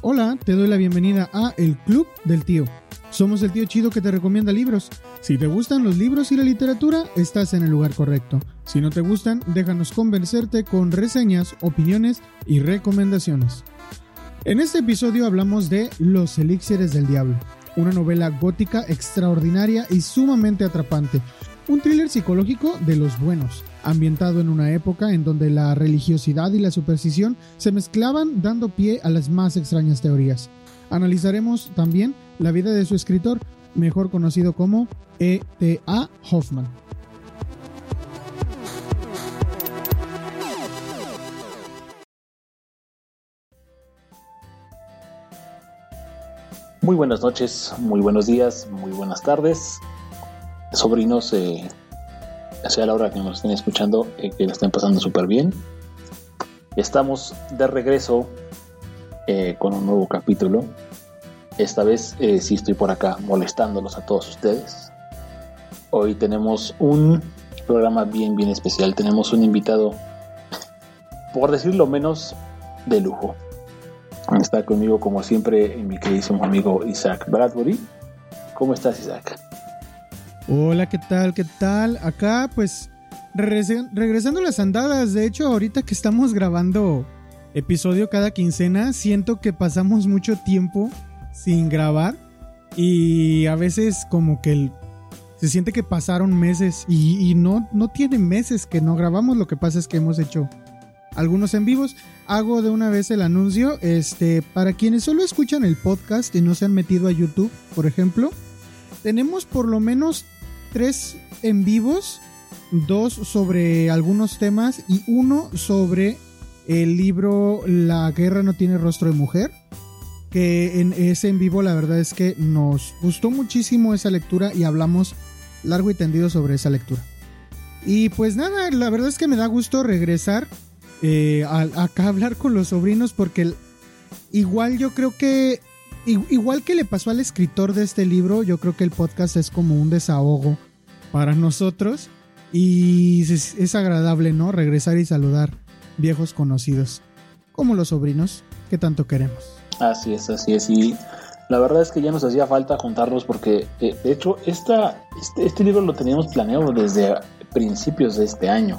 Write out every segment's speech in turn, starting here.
Hola, te doy la bienvenida a El Club del Tío. Somos el tío chido que te recomienda libros. Si te gustan los libros y la literatura, estás en el lugar correcto. Si no te gustan, déjanos convencerte con reseñas, opiniones y recomendaciones. En este episodio hablamos de Los Elixires del Diablo, una novela gótica extraordinaria y sumamente atrapante, un thriller psicológico de los buenos, ambientado en una época en donde la religiosidad y la superstición se mezclaban dando pie a las más extrañas teorías. Analizaremos también la vida de su escritor, mejor conocido como E.T.A. Hoffman. Muy buenas noches, muy buenos días, muy buenas tardes. Sobrinos, eh, sea la hora que nos estén escuchando, eh, que lo estén pasando súper bien. Estamos de regreso eh, con un nuevo capítulo. Esta vez eh, sí estoy por acá molestándolos a todos ustedes. Hoy tenemos un programa bien, bien especial. Tenemos un invitado, por decirlo menos, de lujo. Está conmigo, como siempre, mi queridísimo amigo Isaac Bradbury. ¿Cómo estás, Isaac? Hola, ¿qué tal? ¿Qué tal? Acá, pues, regresando a las andadas. De hecho, ahorita que estamos grabando episodio cada quincena, siento que pasamos mucho tiempo sin grabar y a veces como que se siente que pasaron meses y, y, no, no tiene meses que no grabamos, lo que pasa es que hemos hecho algunos en vivos. Hago de una vez el anuncio, este, para quienes solo escuchan el podcast y no se han metido a YouTube, por ejemplo, tenemos por lo menos tres en vivos, dos sobre algunos temas y uno sobre el libro La guerra no tiene rostro de mujer, que en ese en vivo la verdad es que nos gustó muchísimo esa lectura y hablamos largo y tendido sobre esa lectura. Y pues nada, la verdad es que me da gusto regresar eh, a, acá hablar con los sobrinos porque igual yo creo que igual que le pasó al escritor de este libro, yo creo que el podcast es como un desahogo para nosotros y es, agradable, ¿no? Regresar y saludar viejos conocidos, como los sobrinos que tanto queremos. Así es, así es. Y la verdad es que ya nos hacía falta juntarnos porque, eh, de hecho, esta, este, este, libro lo teníamos planeado desde principios de este año.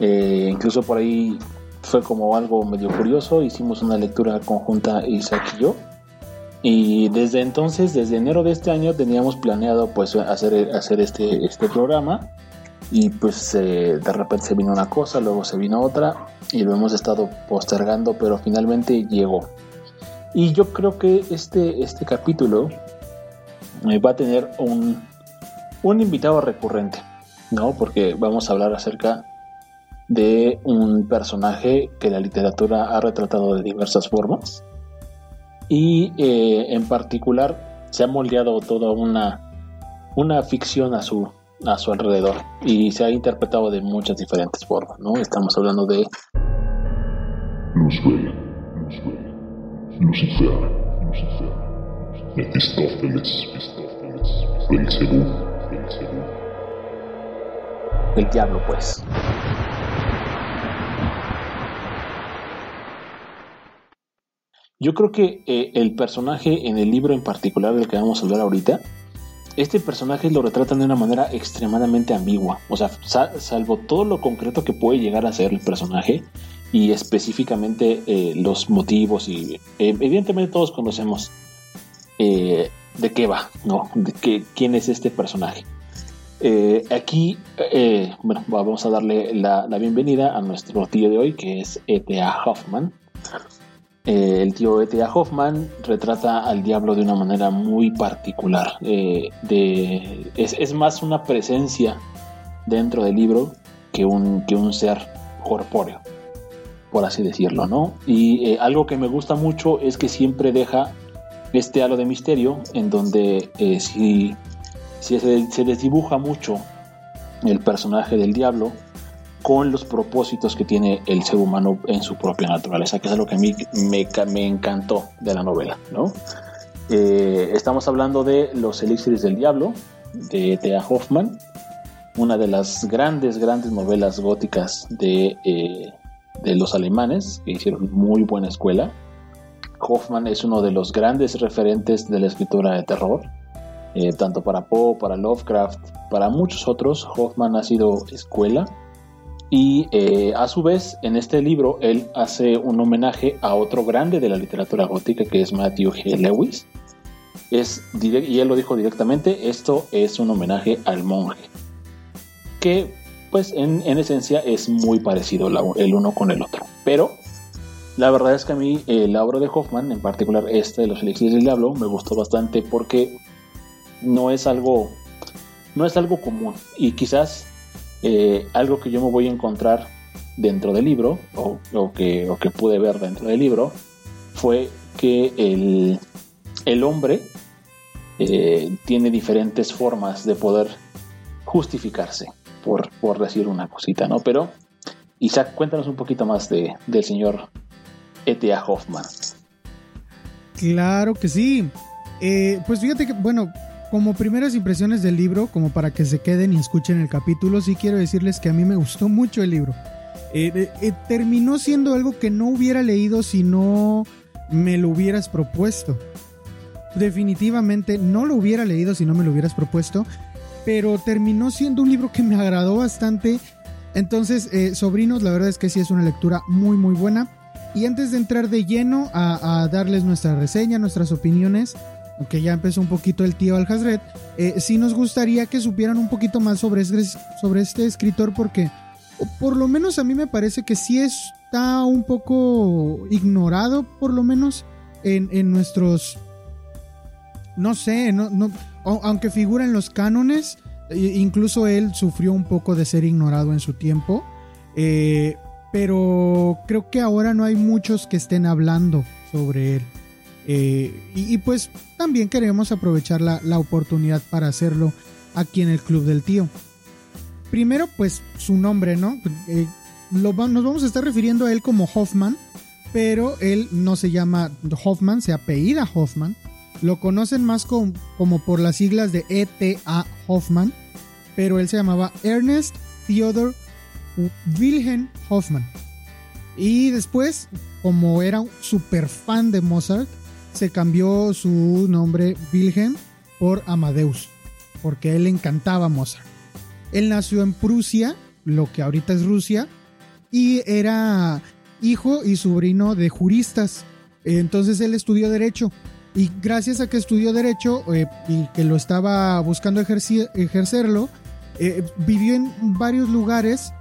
Eh, incluso por ahí fue como algo medio curioso. Hicimos una lectura conjunta Isaac y yo. Y desde entonces, desde enero de este año, teníamos planeado pues hacer, hacer este, este programa y pues eh, de repente se vino una cosa, luego se vino otra y lo hemos estado postergando, pero finalmente llegó. Y yo creo que este, este capítulo eh, va a tener un, un invitado recurrente, ¿no? Porque vamos a hablar acerca de un personaje que la literatura ha retratado de diversas formas y eh, en particular se ha moldeado toda una, una ficción a su, a su alrededor y se ha interpretado de muchas diferentes formas, ¿no? Estamos hablando de Lucifer, Lucifer, Belcebú. El diablo, pues. Yo creo que eh, el personaje en el libro en particular del que vamos a hablar ahorita este personaje lo retratan de una manera extremadamente ambigua. O sea, salvo todo lo concreto que puede llegar a ser el personaje y específicamente eh, los motivos y eh, evidentemente todos conocemos de qué va, ¿no? De qué, quién es este personaje. aquí, bueno, vamos a darle la, la, bienvenida a nuestro tío de hoy, que es E.T.A. Hoffman. Eh, el tío E.T.A. Hoffman retrata al diablo de una manera muy particular. Eh, es, más una presencia dentro del libro que un, ser corpóreo, por así decirlo, ¿no? Y eh, algo que me gusta mucho es que siempre deja este halo de misterio en donde si, si se, se desdibuja mucho el personaje del diablo, con los propósitos que tiene el ser humano en su propia naturaleza, que es algo que a mí me, me encantó de la novela, ¿no? Eh, estamos hablando de Los Elixires del Diablo, de T.A. Hoffman, una de las grandes, grandes novelas góticas de, eh, de los alemanes, que hicieron muy buena escuela. Hoffman es uno de los grandes referentes de la escritura de terror, eh, tanto para Poe, para Lovecraft, para muchos otros. Hoffman ha sido escuela. Y eh, a su vez, en este libro, él hace un homenaje a otro grande de la literatura gótica, que es Matthew G. Lewis. Y él lo dijo directamente, esto es un homenaje al monje. Que, pues, en, esencia es muy parecido el uno con el otro. Pero la verdad es que a mí eh, la obra de Hoffman, en particular este de los elixirs del diablo, me gustó bastante porque no es algo, no es algo común y quizás eh, algo que yo me voy a encontrar dentro del libro o, que, que, pude ver dentro del libro fue que el, el hombre eh, tiene diferentes formas de poder justificarse, por, por, decir una cosita, ¿no? Pero, Isaac, cuéntanos un poquito más de, del señor E.T.A. Hoffman. Claro que sí. Eh, pues fíjate que, bueno, como primeras impresiones del libro, como para que se queden y escuchen el capítulo, sí quiero decirles que a mí me gustó mucho el libro. Eh, eh, terminó siendo algo que no hubiera leído si no me lo hubieras propuesto. Definitivamente no lo hubiera leído si no me lo hubieras propuesto, pero terminó siendo un libro que me agradó bastante. Entonces, eh, sobrinos, la verdad es que sí es una lectura muy muy buena. Y antes de entrar de lleno a darles nuestra reseña, nuestras opiniones, aunque ya empezó un poquito el tío Al-Hazred, eh, sí nos gustaría que supieran un poquito más sobre, este escritor porque por lo menos a mí me parece que sí está un poco ignorado, por lo menos en, nuestros... No sé, no, no, aunque figura en los cánones, incluso él sufrió un poco de ser ignorado en su tiempo, eh, pero creo que ahora no hay muchos que estén hablando sobre él. Eh, y, pues también queremos aprovechar la, oportunidad para hacerlo aquí en el Club del Tío. Primero, pues su nombre, ¿no? Eh, nos vamos a estar refiriendo a él como Hoffman, pero él no se llama Hoffman, se apellida Hoffman. Lo conocen más como por las siglas de E.T.A. Hoffman, pero él se llamaba Ernest Theodor Wilhelm Hoffman. Y después, como era un super fan de Mozart, se cambió su nombre Wilhelm por Amadeus, porque él le encantaba Mozart. Él nació en Prusia, lo que ahorita es Rusia, y era hijo y sobrino de juristas. Entonces él estudió derecho. Y gracias a que estudió derecho eh, y que lo estaba buscando ejercerlo, eh, vivió en varios lugares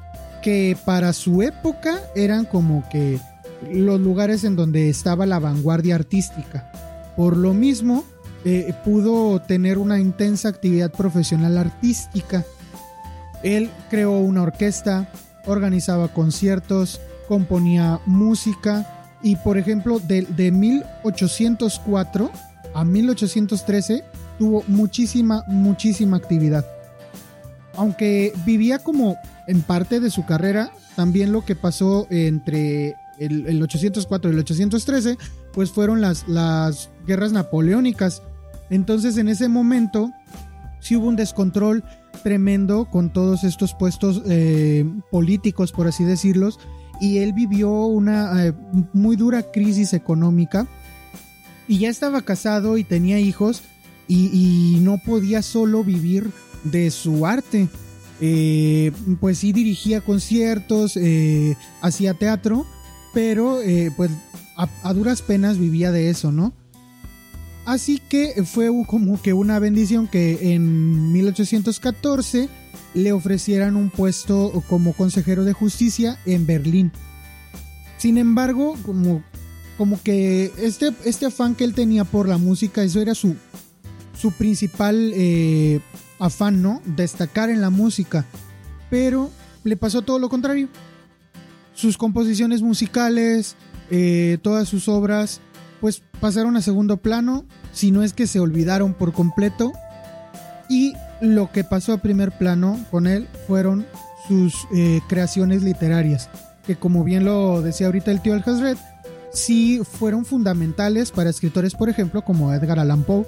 que para su época eran como que los lugares en donde estaba la vanguardia artística. Por lo mismo, eh, pudo tener una intensa actividad profesional artística. Él creó una orquesta, organizaba conciertos, componía música y, por ejemplo, de, de 1804 a 1813 tuvo muchísima, muchísima actividad. Aunque vivía como en parte de su carrera, también lo que pasó entre el, 804 y el 813, pues fueron las, las guerras napoleónicas. Entonces en ese momento sí hubo un descontrol tremendo con todos estos puestos eh, políticos, por así decirlos, y él vivió una eh, muy dura crisis económica y ya estaba casado y tenía hijos y, no podía solo vivir de su arte. Eh, pues sí dirigía conciertos, hacía teatro, pero eh, pues a, duras penas vivía de eso, ¿no? Así que fue como que una bendición que en 1814 le ofrecieran un puesto como consejero de justicia en Berlín. Sin embargo, como, como que este, este afán que él tenía por la música, eso era su, su principal eh, afán, ¿no? Destacar en la música. Pero le pasó todo lo contrario sus composiciones musicales, eh, todas sus obras, pues pasaron a segundo plano, si no es que se olvidaron por completo. Y lo que pasó a primer plano con él fueron sus eh, creaciones literarias, que como bien lo decía ahorita el tío Alhazred, sí fueron fundamentales para escritores, por ejemplo, como Edgar Allan Poe,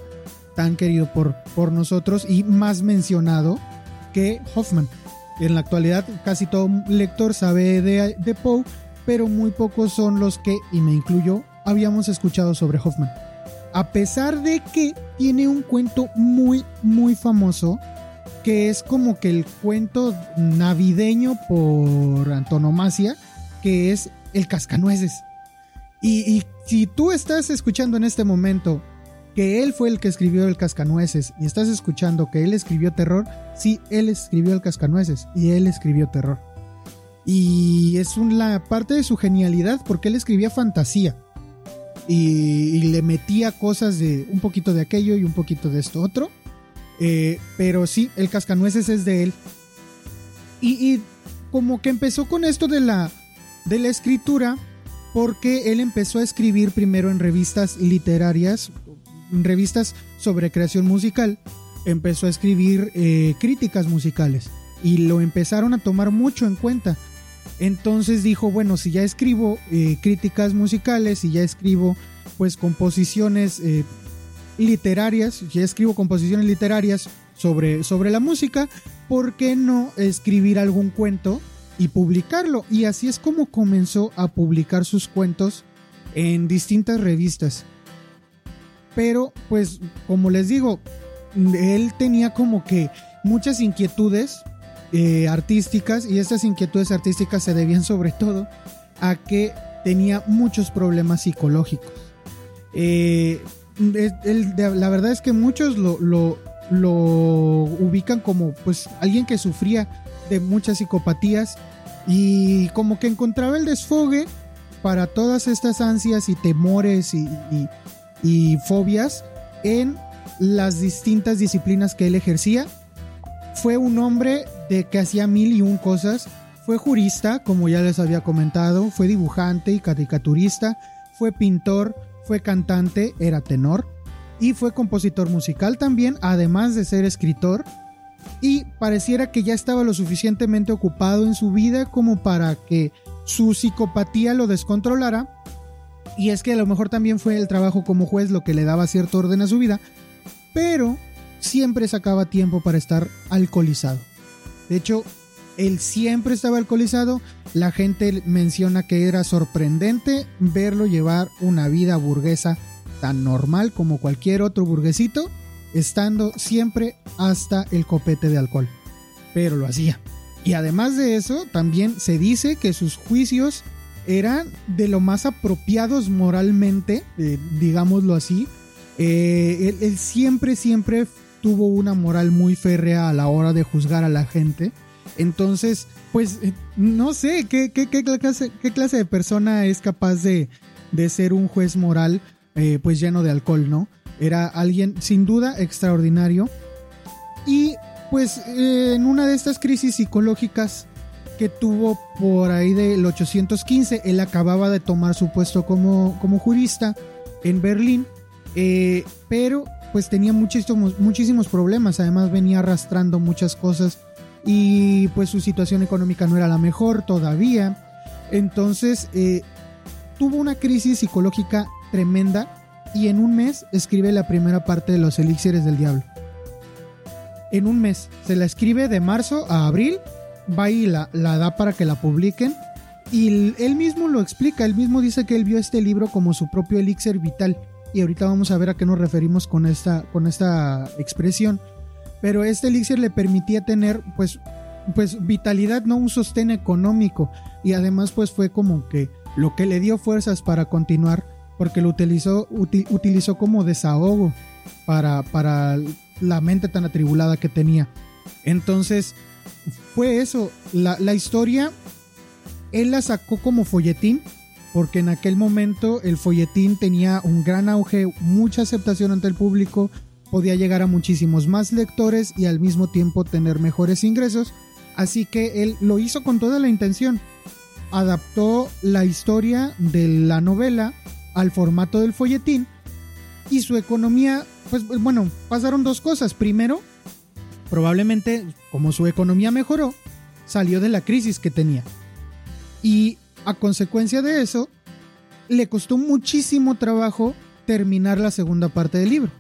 tan querido por, por nosotros y más mencionado que Hoffman. En la actualidad casi todo lector sabe de, Poe, pero muy pocos son los que, y me incluyo, habíamos escuchado sobre Hoffman. A pesar de que tiene un cuento muy, muy famoso, que es como que el cuento navideño por antonomasia, que es El Cascanueces. Y si tú estás escuchando en este momento que él fue el que escribió el Cascanueces y estás escuchando que él escribió terror, sí, él escribió el Cascanueces y él escribió terror. Y es una parte de su genialidad porque él escribía fantasía y, le metía cosas de un poquito de aquello y un poquito de esto otro. Eh, pero sí, el Cascanueces es de él. Y, y como que empezó con esto de la, de la escritura porque él empezó a escribir primero en revistas literarias, revistas sobre creación musical, empezó a escribir eh, críticas musicales y lo empezaron a tomar mucho en cuenta. Entonces dijo, bueno, si ya escribo eh, críticas musicales y ya escribo pues composiciones eh, literarias, ya escribo composiciones literarias sobre, sobre la música, ¿por qué no escribir algún cuento y publicarlo? Y así es como comenzó a publicar sus cuentos en distintas revistas. Pero pues como les digo, él tenía como que muchas inquietudes eh, artísticas y estas inquietudes artísticas se debían sobre todo a que tenía muchos problemas psicológicos. Eh, la verdad es que muchos lo, lo- ubican como pues alguien que sufría de muchas psicopatías y como que encontraba el desfogue para todas estas ansias y temores y- y fobias en las distintas disciplinas que él ejercía. Fue un hombre de que hacía mil y un cosas. Fue jurista, como ya les había comentado, fue dibujante y caricaturista, fue pintor, fue cantante, era tenor y fue compositor musical también, además de ser escritor. Y pareciera que ya estaba lo suficientemente ocupado en su vida como para que su psicopatía lo descontrolara. Y es que a lo mejor también fue el trabajo como juez lo que le daba cierto orden a su vida. Pero siempre sacaba tiempo para estar alcoholizado. De hecho, él siempre estaba alcoholizado. La gente menciona que era sorprendente verlo llevar una vida burguesa tan normal como cualquier otro burguesito, estando siempre hasta el copete de alcohol. Pero lo hacía. Y además de eso, también se dice que sus juicios eran de lo más apropiados moralmente, eh, digámoslo así. Eh, él, siempre, siempre tuvo una moral muy férrea a la hora de juzgar a la gente. Entonces, pues, eh, no sé qué, qué, qué clase, qué clase de persona es capaz de, de ser un juez moral, pues lleno de alcohol, ¿no? Era alguien sin duda extraordinario. Y pues en una de estas crisis psicológicas que tuvo por ahí del 815, él acababa de tomar su puesto como, como jurista en Berlín, eh, pero pues tenía muchísimos, muchísimos problemas, además venía arrastrando muchas cosas y pues su situación económica no era la mejor todavía, entonces eh, tuvo una crisis psicológica tremenda y en un mes escribe la primera parte de los elixires del diablo. En un mes, se la escribe de marzo a abril, va y la, da para que la publiquen y él mismo lo explica, él mismo dice que él vio este libro como su propio elixir vital y ahorita vamos a ver a qué nos referimos con esta, con esta expresión. Pero este elixir le permitía tener pues, pues vitalidad, no un sostén económico y además pues fue como que lo que le dio fuerzas para continuar porque lo utilizó, uti- utilizó como desahogo para, para la mente tan atribulada que tenía. Entonces, fue eso. La, la historia, él la sacó como folletín, porque en aquel momento el folletín tenía un gran auge, mucha aceptación ante el público, podía llegar a muchísimos más lectores y al mismo tiempo tener mejores ingresos. Así que él lo hizo con toda la intención. Adaptó la historia de la novela al formato del folletín y su economía, pues bueno, pasaron dos cosas. Primero, probablemente como su economía mejoró, salió de la crisis que tenía. Y a consecuencia de eso, le costó muchísimo trabajo terminar la segunda parte del libro.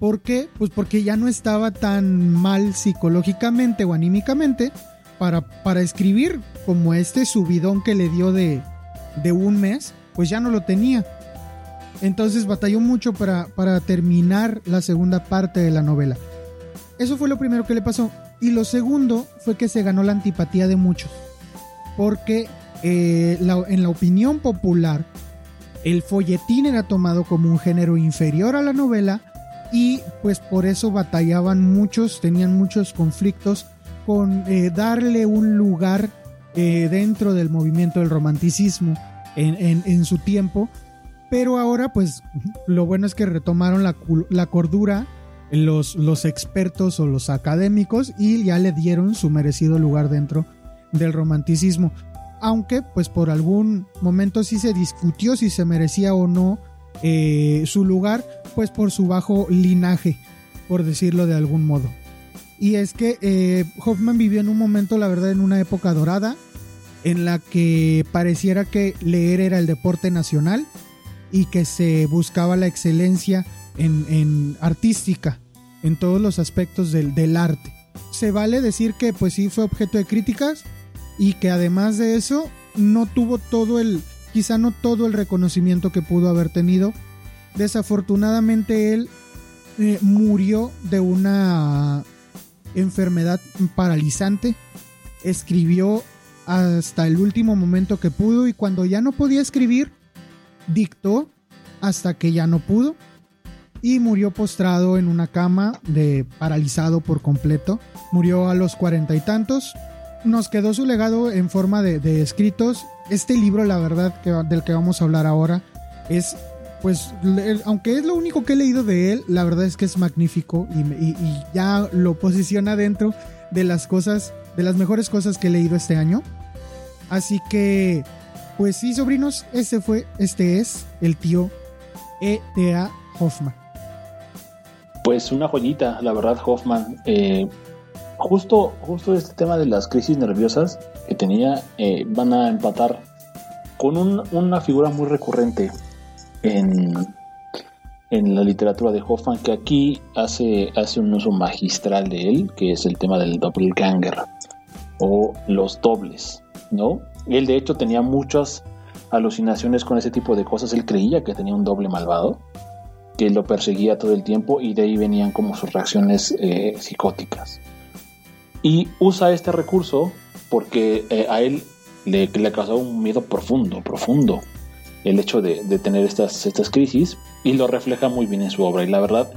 ¿Por qué? Pues porque ya no estaba tan mal psicológicamente o anímicamente para, para escribir como este subidón que le dio de, de un mes, pues ya no lo tenía. Entonces batalló mucho para, para terminar la segunda parte de la novela. Eso fue lo primero que le pasó. Y lo segundo fue que se ganó la antipatía de muchos. Porque eh, en la opinión popular, el folletín era tomado como un género inferior a la novela y pues por eso batallaban muchos, tenían muchos conflictos con eh, darle un lugar eh, dentro del movimiento del romanticismo en, su tiempo. Pero ahora pues lo bueno es que retomaron la, la cordura los, expertos o los académicos y ya le dieron su merecido lugar dentro del romanticismo. Aunque pues por algún momento sí se discutió si se merecía o no eh, su lugar, pues por su bajo linaje, por decirlo de algún modo. Y es que eh, Hoffman vivió en un momento, la verdad, en una época dorada, en la que pareciera que leer era el deporte nacional y que se buscaba la excelencia en, en artística en todos los aspectos del, del, arte. Se vale decir que pues sí fue objeto de críticas y que además de eso no tuvo todo el, quizá no todo el reconocimiento que pudo haber tenido. Desafortunadamente él eh, murió de una enfermedad paralizante. Escribió hasta el último momento que pudo y cuando ya no podía escribir, dictó hasta que ya no pudo y murió postrado en una cama de paralizado por completo. Murió a los cuarenta y tantos. Nos quedó su legado en forma de, escritos. Este libro, la verdad, del que vamos a hablar ahora, es, pues, aunque es lo único que he leído de él, la verdad es que es magnífico y, ya lo posiciona dentro de las cosas, de las mejores cosas que he leído este año. Así que, pues sí, sobrinos, este fue, este es el tío E.T.A. Hoffman. Pues una joyita, la verdad, Hoffman. Eh, justo, justo este tema de las crisis nerviosas que tenía eh, van a empatar con una figura muy recurrente en, en la literatura de Hoffman que aquí hace, hace un uso magistral de él, que es el tema del doppelganger o los dobles, ¿no? Él de hecho tenía muchas alucinaciones con ese tipo de cosas, él creía que tenía un doble malvado que lo perseguía todo el tiempo y de ahí venían como sus reacciones eh, psicóticas. Y usa este recurso porque eh, a él le, le, causó un miedo profundo, profundo, el hecho de, tener estas, estas crisis y lo refleja muy bien en su obra. Y la verdad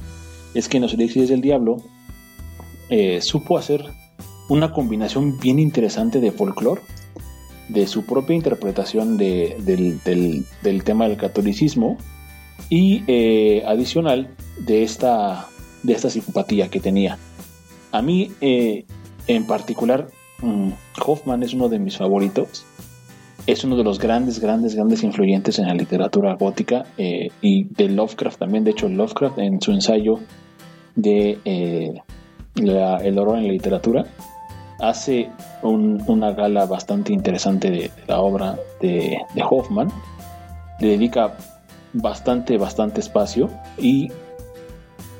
es que en los Elixirs del Diablo eh, supo hacer una combinación bien interesante de folclore, de su propia interpretación del, del tema del catolicismo, y eh, adicional de esta, de esta simpatía que tenía. A mí eh, en particular, mm, Hoffman es uno de mis favoritos. Es uno de los grandes, grandes, grandes influyentes en la literatura gótica eh, y de Lovecraft también. De hecho, Lovecraft en su ensayo de El horror en la literatura hace una gala bastante interesante de, la obra de, de Hoffman. Le dedica bastante, bastante espacio y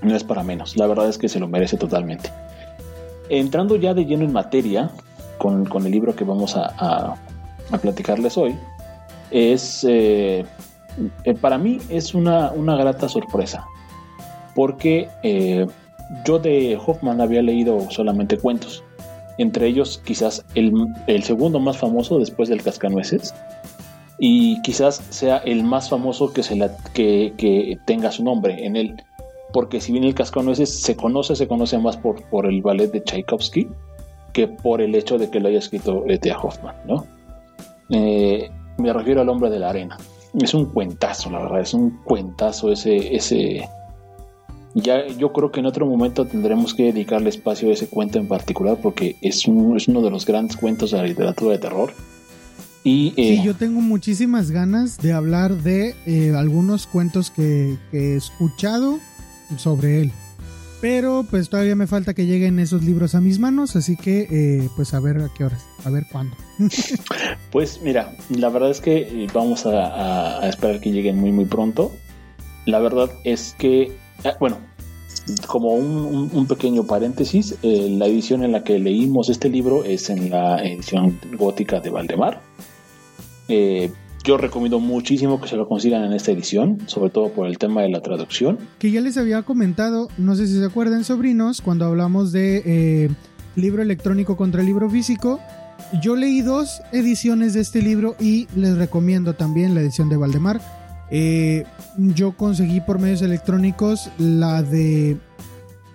no es para menos. La verdad es que se lo merece totalmente. Entrando ya de lleno en materia con, el libro que vamos a, a, platicarles hoy, es eh, eh, para mí es una, una grata sorpresa porque eh, yo de Hoffman había leído solamente cuentos, entre ellos quizás el, el segundo más famoso después del Cascanueces, y quizás sea el más famoso que, se la, que, tenga su nombre en él. Porque si bien el Cascanueces se conoce, se conoce más por, por el ballet de Tchaikovsky que por el hecho de que lo haya escrito E.T.A. Hoffman, ¿no? Eh, me refiero al hombre de la arena. Es un cuentazo, la verdad, es un cuentazo ese, ese. Ya yo creo que en otro momento tendremos que dedicarle espacio a ese cuento en particular porque es, es uno de los grandes cuentos de la literatura de terror y, sí, eh, yo tengo muchísimas ganas de hablar de eh, algunos cuentos que, he escuchado sobre él. Pero pues todavía me falta que lleguen esos libros a mis manos, así que eh, pues a ver a qué horas, a ver cuándo. pues mira, la verdad es que vamos a, esperar que lleguen muy muy pronto. La verdad es que, ah, bueno, como un, pequeño paréntesis, la edición en la que leímos este libro es en la edición gótica de Valdemar. Eh, yo recomiendo muchísimo que se lo consigan en esta edición, sobre todo por el tema de la traducción. Que ya les había comentado, no sé si se acuerdan, sobrinos, cuando hablamos de eh, libro electrónico contra el libro físico. Yo leí dos ediciones de este libro y les recomiendo también la edición de Valdemar. Eh, yo conseguí por medios electrónicos la de.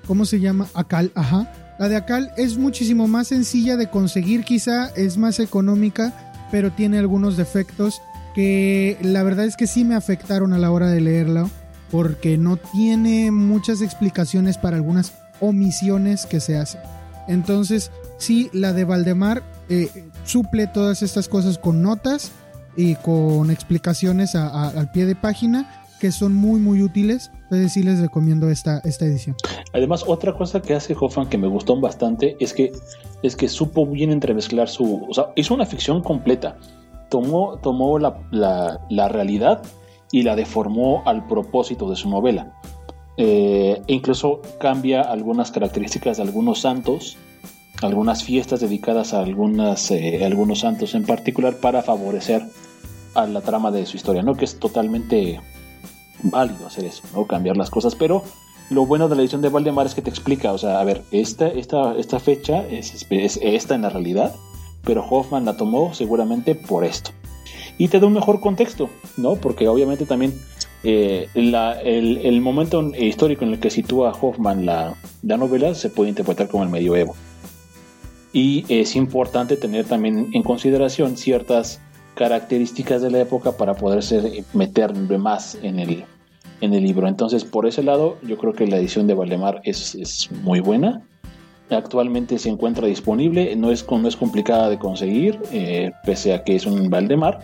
¿Cómo se llama? Acal, ajá. La de Acal es muchísimo más sencilla de conseguir, quizá es más económica, pero tiene algunos defectos que la verdad es que sí me afectaron a la hora de leerlo, porque no tiene muchas explicaciones para algunas omisiones que se hacen. Entonces, sí, la de Valdemar eh, suple todas estas cosas con notas y con explicaciones al pie de página que son muy muy útiles. Entonces sí les recomiendo esta, esta edición. Además, otra cosa que hace Hoffman que me gustó bastante es que, es que supo bien entremezclar su... O sea, hizo una ficción completa. Tomó, tomó la, la, realidad y la deformó al propósito de su novela. Eh, e incluso cambia algunas características de algunos santos, algunas fiestas dedicadas a algunas, eh, algunos santos en particular para favorecer a la trama de su historia, ¿no? Que es totalmente válido hacer eso, ¿no? Cambiar las cosas, pero lo bueno de la edición de Valdemar es que te explica, o sea, a ver, esta, esta, esta fecha es, esta en la realidad, pero Hoffman la tomó seguramente por esto. Y te da un mejor contexto, ¿no? Porque obviamente también eh, el, momento histórico en el que sitúa Hoffman la, la novela se puede interpretar como el medioevo. Y es importante tener también en consideración ciertas características de la época para poderse meter más en el, en el libro. Entonces, por ese lado, yo creo que la edición de Valdemar es, es muy buena. Actualmente se encuentra disponible, no es, no es complicada de conseguir, eh, pese a que es un Valdemar.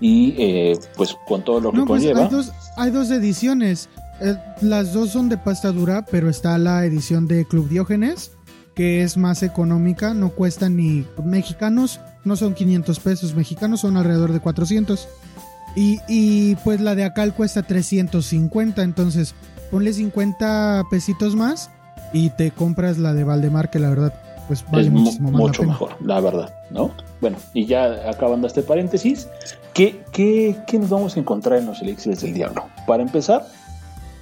Y eh, pues con todo lo que pues, conlleva. Hay dos, hay dos ediciones. Eh, las dos son de pasta dura, pero está la edición de Club Diógenes, que es más económica, no cuesta ni mexicanos no son 500 pesos mexicanos, son alrededor de 400. Y, pues la de Acal cuesta 350, entonces ponle 50 pesitos más y te compras la de Valdemar, que la verdad pues vale muchísimo más mucho mejor, la verdad, ¿no? Bueno, y ya acabando este paréntesis, ¿qué, qué, qué nos vamos a encontrar en los elixirs del diablo? Para empezar,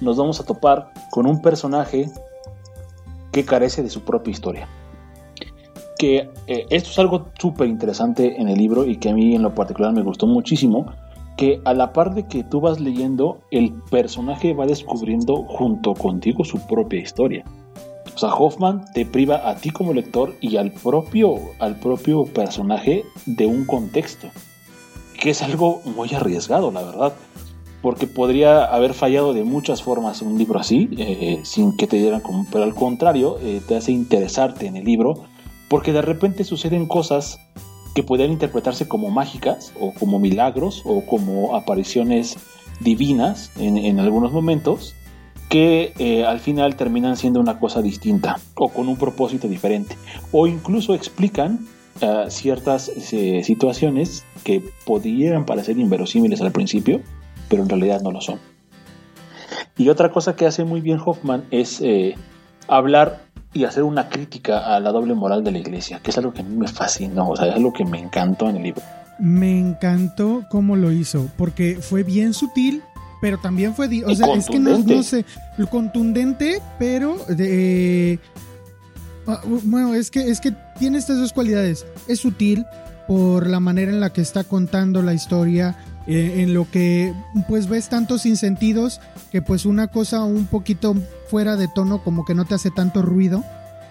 nos vamos a topar con un personaje que carece de su propia historia que eh, esto es algo súper interesante en el libro y que a mí en lo particular me gustó muchísimo, que a la par de que tú vas leyendo, el personaje va descubriendo junto contigo su propia historia. O sea, Hoffman te priva a ti como lector y al propio, al propio personaje de un contexto, que es algo muy arriesgado, la verdad, porque podría haber fallado de muchas formas un libro así, eh, sin que te dieran como, pero al contrario, eh, te hace interesarte en el libro porque de repente suceden cosas que pueden interpretarse como mágicas o como milagros o como apariciones divinas en, algunos momentos que eh, al final terminan siendo una cosa distinta o con un propósito diferente. O incluso explican eh, ciertas eh, situaciones que pudieran parecer inverosímiles al principio pero en realidad no lo son. Y otra cosa que hace muy bien Hoffman es hablar y hacer una crítica a la doble moral de la iglesia, que es algo que a mí me fascinó, o sea, es algo que me encantó en el libro. Me encantó cómo lo hizo, porque fue bien sutil, pero también fue, o sea, es que no, no, sé, contundente, pero de, ah, bueno, es que es que tiene estas dos cualidades. Es sutil por la manera en la que está contando la historia, eh, en lo que pues ves tantos insentidos que pues una cosa un poquito fuera de tono como que no te hace tanto ruido.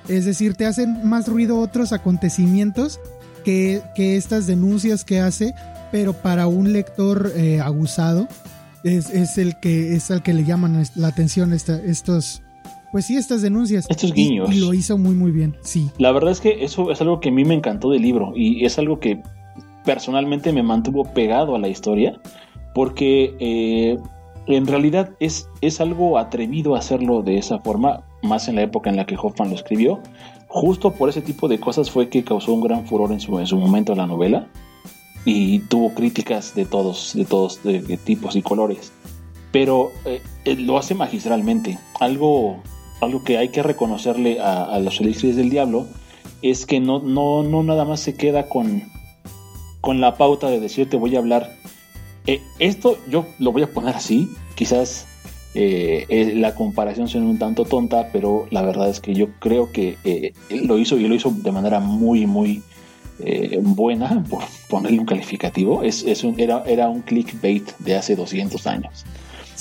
Es decir, te hacen más ruido otros acontecimientos que, estas denuncias que hace, pero para un lector eh, abusado es, el que es al que le llaman la atención estos pues sí, estas denuncias. Estos guiños. Y, lo hizo muy, muy bien, sí. La verdad es que eso es algo que a mí me encantó del libro y es algo que personalmente me mantuvo pegado a la historia porque eh, en realidad es, es algo atrevido hacerlo de esa forma, más en la época en la que Hoffman lo escribió. Justo por ese tipo de cosas fue que causó un gran furor en su, en su momento la novela y tuvo críticas de todos, de todos de, tipos y colores. Pero eh, lo hace magistralmente. Algo algo que hay que reconocerle a, los elixires del diablo es que no, no, no nada más se queda con, con la pauta de decirte voy a hablar. Eh, esto yo lo voy a poner así, quizás eh, eh, la comparación suena un tanto tonta, pero la verdad es que yo creo que lo hizo y lo hizo de manera muy, muy buena, por ponerle un calificativo. Es, es un, era, era un clickbait de hace 200 años.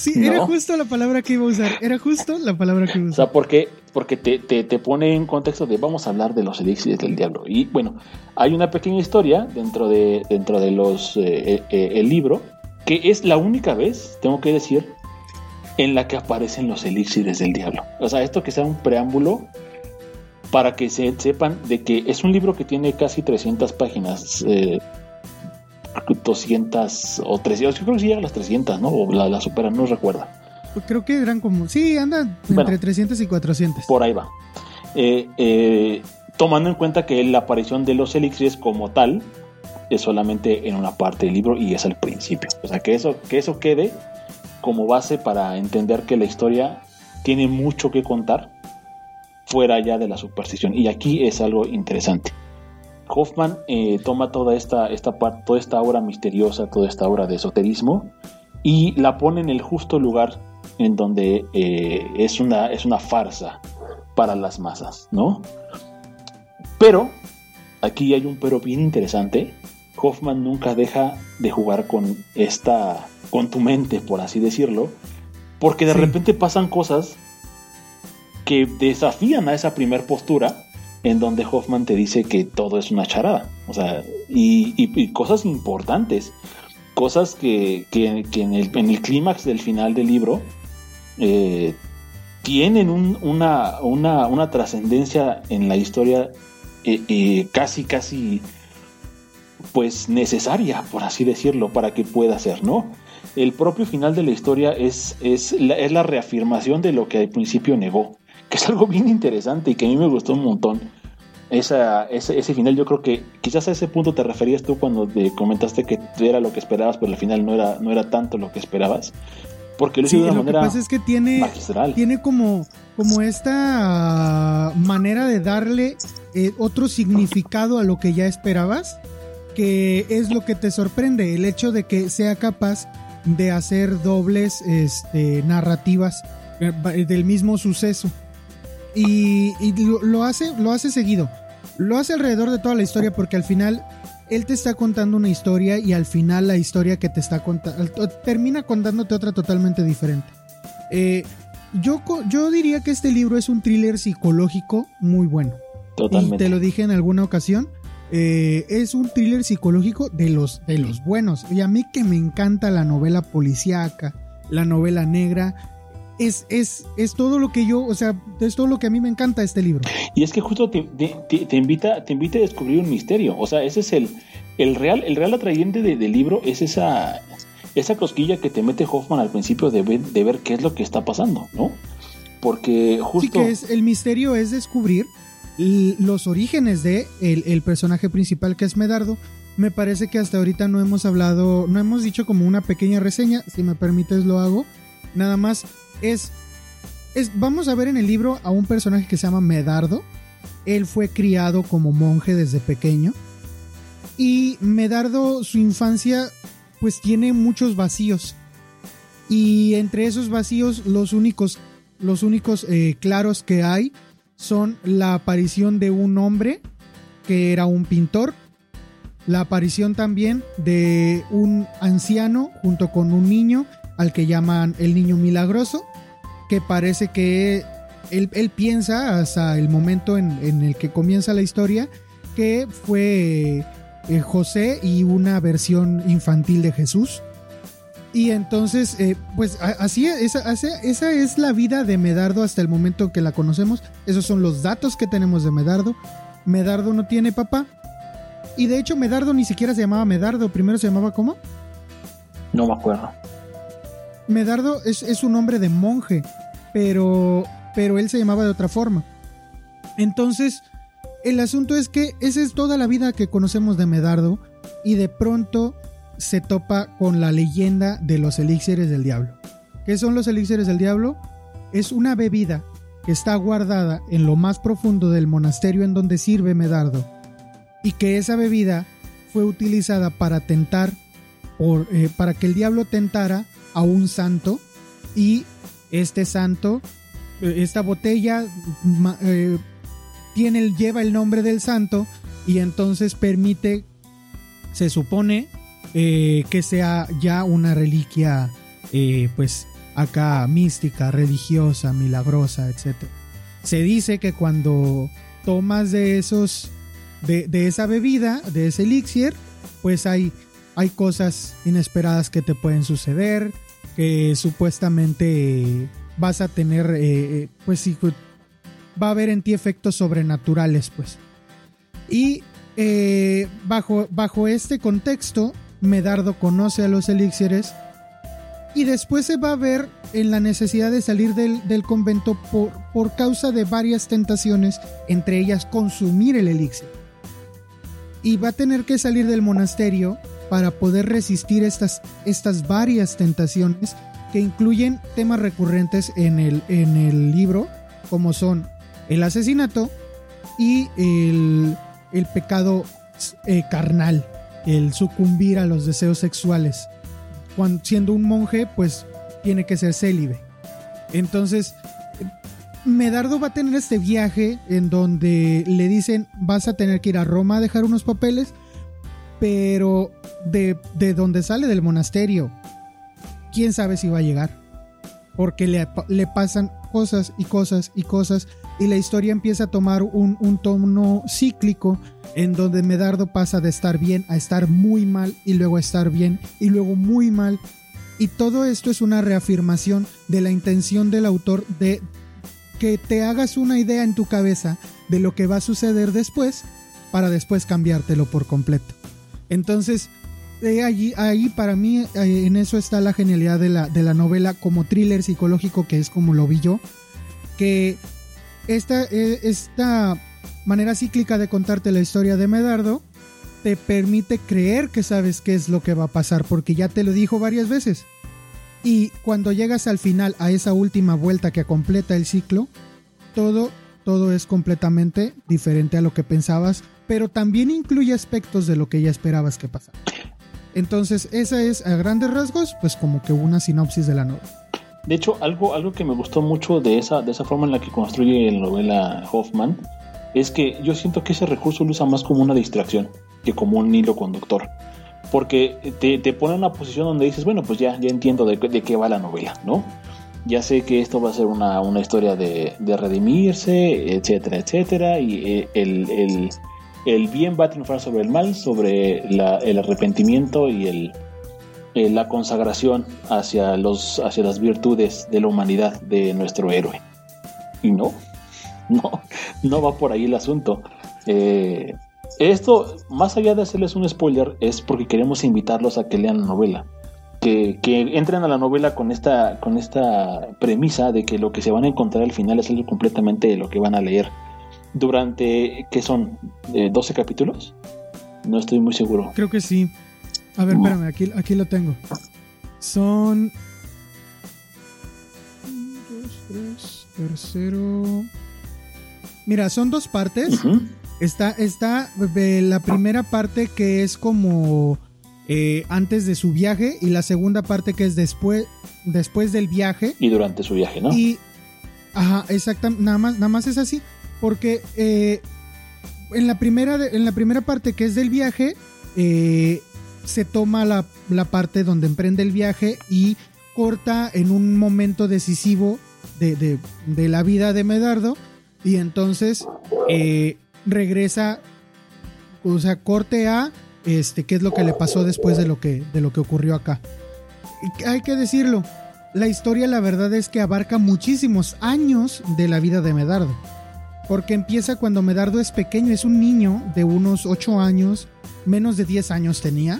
Sí, era justo la palabra que iba a usar. Era justo la palabra que iba a usar. O sea, porque, porque te, te, pone en contexto de vamos a hablar de los elixires del diablo. Y bueno, hay una pequeña historia dentro de, dentro de los eh, eh, eh, el libro que es la única vez, tengo que decir, en la que aparecen los elixires del diablo. O sea, esto que sea un preámbulo para que se sepan de que es un libro que tiene casi 300 páginas. 200 o 300, yo creo que sí llega a las 300, ¿no? O la, la superan, no recuerda. Pues creo que eran como, sí, andan entre 300 y 400. Por ahí va. Eh, eh, tomando en cuenta que la aparición de los elixires como tal es solamente en una parte del libro y es al principio. O sea, que eso, que eso quede como base para entender que la historia tiene mucho que contar fuera ya de la superstición. Y aquí es algo interesante. Hoffman eh, toma toda esta, esta toda esta obra misteriosa, toda esta obra de esoterismo y la pone en el justo lugar en donde eh, es, una, es una farsa para las masas, ¿no? Pero, aquí hay un pero bien interesante, Hoffman nunca deja de jugar con esta, con tu mente, por así decirlo, porque de repente pasan cosas que desafían a esa primer postura en donde Hoffman te dice que todo es una charada. O sea, y, cosas importantes, cosas que, en, el, clímax del final del libro eh, tienen una, una, trascendencia en la historia eh, eh, casi, casi, pues necesaria, por así decirlo, para que pueda ser, ¿no? El propio final de la historia es, es, es la reafirmación de lo que al principio negó que es algo bien interesante y que a mí me gustó un montón. Esa, ese, ese, final yo creo que quizás a ese punto te referías tú cuando te comentaste que era lo que esperabas, pero al final no era, no era tanto lo que esperabas. Porque lo sí, de lo que pasa es que tiene, tiene como, como esta manera de darle eh, otro significado a lo que ya esperabas, que es lo que te sorprende, el hecho de que sea capaz de hacer dobles este, narrativas eh, del mismo suceso y, lo, hace, lo hace seguido. Lo hace alrededor de toda la historia porque al final él te está contando una historia y al final la historia que te está contando termina contándote otra totalmente diferente. Eh, yo, yo diría que este libro es un thriller psicológico muy bueno. Totalmente. Y te lo dije en alguna ocasión. Eh, es un thriller psicológico de los, de los buenos. Y a mí que me encanta la novela policíaca, la novela negra, es, es, es todo lo que yo, o sea, es todo lo que a mí me encanta este libro. Y es que justo te, invita, te invita a descubrir un misterio. O sea, ese es el, el real, el real atrayente del libro, es esa, esa cosquilla que te mete Hoffman al principio de ver, de ver qué es lo que está pasando, ¿no? Porque justo. Sí, que es, el misterio es descubrir los orígenes de el, personaje principal que es Medardo. Me parece que hasta ahorita no hemos hablado, no hemos dicho como una pequeña reseña, si me permites lo hago. Nada más es, es, vamos a ver en el libro a un personaje que se llama Medardo. Él fue criado como monje desde pequeño. Y Medardo, su infancia, pues tiene muchos vacíos. Y entre esos vacíos, los únicos, los únicos eh, claros que hay son la aparición de un hombre que era un pintor, la aparición también de un anciano junto con un niño al que llaman el niño milagroso, que parece que él, piensa hasta el momento en, el que comienza la historia que fue eh, José y una versión infantil de Jesús. Y entonces, eh, pues así esa, esa es la vida de Medardo hasta el momento que la conocemos. Esos son los datos que tenemos de Medardo. Medardo no tiene papá. Y de hecho, Medardo ni siquiera se llamaba Medardo. Primero se llamaba ¿cómo? No me acuerdo. Medardo es, es un nombre de monje pero, pero él se llamaba de otra forma. Entonces, el asunto es que esa es toda la vida que conocemos de Medardo y de pronto se topa con la leyenda de los elixires del diablo. ¿Qué son los elixires del diablo? Es una bebida que está guardada en lo más profundo del monasterio en donde sirve Medardo y que esa bebida fue utilizada para tentar, eh, para que el diablo tentara a un santo y este santo, eh, esta botella eh, tiene, lleva el nombre del santo y entonces permite, se supone, que sea ya una reliquia, pues acá mística, religiosa, milagrosa, etc. Se dice que cuando tomas de esos de, esa bebida, de ese elixir, pues hay, hay cosas inesperadas que te pueden suceder, que supuestamente vas a tener, eh, eh, pues sí, va a haber en ti efectos sobrenaturales, pues. Y eh, bajo, bajo este contexto, Medardo conoce a los elixires y después se va a ver en la necesidad de salir del, convento por, por causa de varias tentaciones, entre ellas consumir el elixir. Y va a tener que salir del monasterio para poder resistir estas, estas varias tentaciones que incluyen temas recurrentes en el, en el libro, como son el asesinato y el, pecado eh, carnal, el sucumbir a los deseos sexuales. Cuando, siendo un monje, pues tiene que ser célibe. Entonces, Medardo va a tener este viaje en donde le dicen vas a tener que ir a Roma a dejar unos papeles, pero de, de donde sale del monasterio, quién sabe si va a llegar. Porque le, le, pasan cosas y cosas y cosas y la historia empieza a tomar un, un tono cíclico en donde Medardo pasa de estar bien a estar muy mal y luego estar bien y luego muy mal. Y todo esto es una reafirmación de la intención del autor de que te hagas una idea en tu cabeza de lo que va a suceder después para después cambiártelo por completo. Entonces, allí, ahí para mí eh, en eso está la genialidad de la, de la novela como thriller psicológico que es como lo vi yo, que esta, eh, esta manera cíclica de contarte la historia de Medardo te permite creer que sabes qué es lo que va a pasar porque ya te lo dijo varias veces. Y cuando llegas al final, a esa última vuelta que completa el ciclo, todo, todo es completamente diferente a lo que pensabas, pero también incluye aspectos de lo que ya esperabas que pasara. Entonces, esa es a grandes rasgos, pues como que una sinopsis de la novela. De hecho, algo, algo que me gustó mucho de esa, de esa forma en la que construye la novela Hoffman es que yo siento que ese recurso lo usa más como una distracción que como un hilo conductor porque te, te, pone en una posición donde dices, bueno, pues ya, ya entiendo de, qué va la novela, ¿no? Ya sé que esto va a ser una, una historia de, de, redimirse, etcétera, etcétera, y eh, el, el, el, bien va a triunfar sobre el mal, sobre la, el arrepentimiento y el, eh, la consagración hacia, los, hacia las virtudes de la humanidad de nuestro héroe. Y no, no, no va por ahí el asunto. Eh, esto, más allá de hacerles un spoiler, es porque queremos invitarlos a que lean la novela. Que, entren a la novela con esta, con esta premisa de que lo que se van a encontrar al final es algo completamente de lo que van a leer. Durante, ¿qué son? ¿12 capítulos? No estoy muy seguro. Creo que sí. A ver, espérame, aquí, aquí lo tengo. Son. dos, tres, tercero. Mira, son dos partes. Está, está la primera parte que es como eh, antes de su viaje y la segunda parte que es después, después del viaje. Y durante su viaje, ¿no? Y, ajá, exactamente, nada más, nada más es así, porque eh, en, la primera, en la primera parte que es del viaje, eh, se toma la, la, parte donde emprende el viaje y corta en un momento decisivo de, de, de la vida de Medardo. Y entonces eh, regresa, o sea, corte a este, qué es lo que le pasó después de lo que, de lo que ocurrió acá. hay que decirlo, la historia la verdad es que abarca muchísimos años de la vida de Medardo. Porque empieza cuando Medardo es pequeño, es un niño de unos 8 años, menos de 10 años tenía,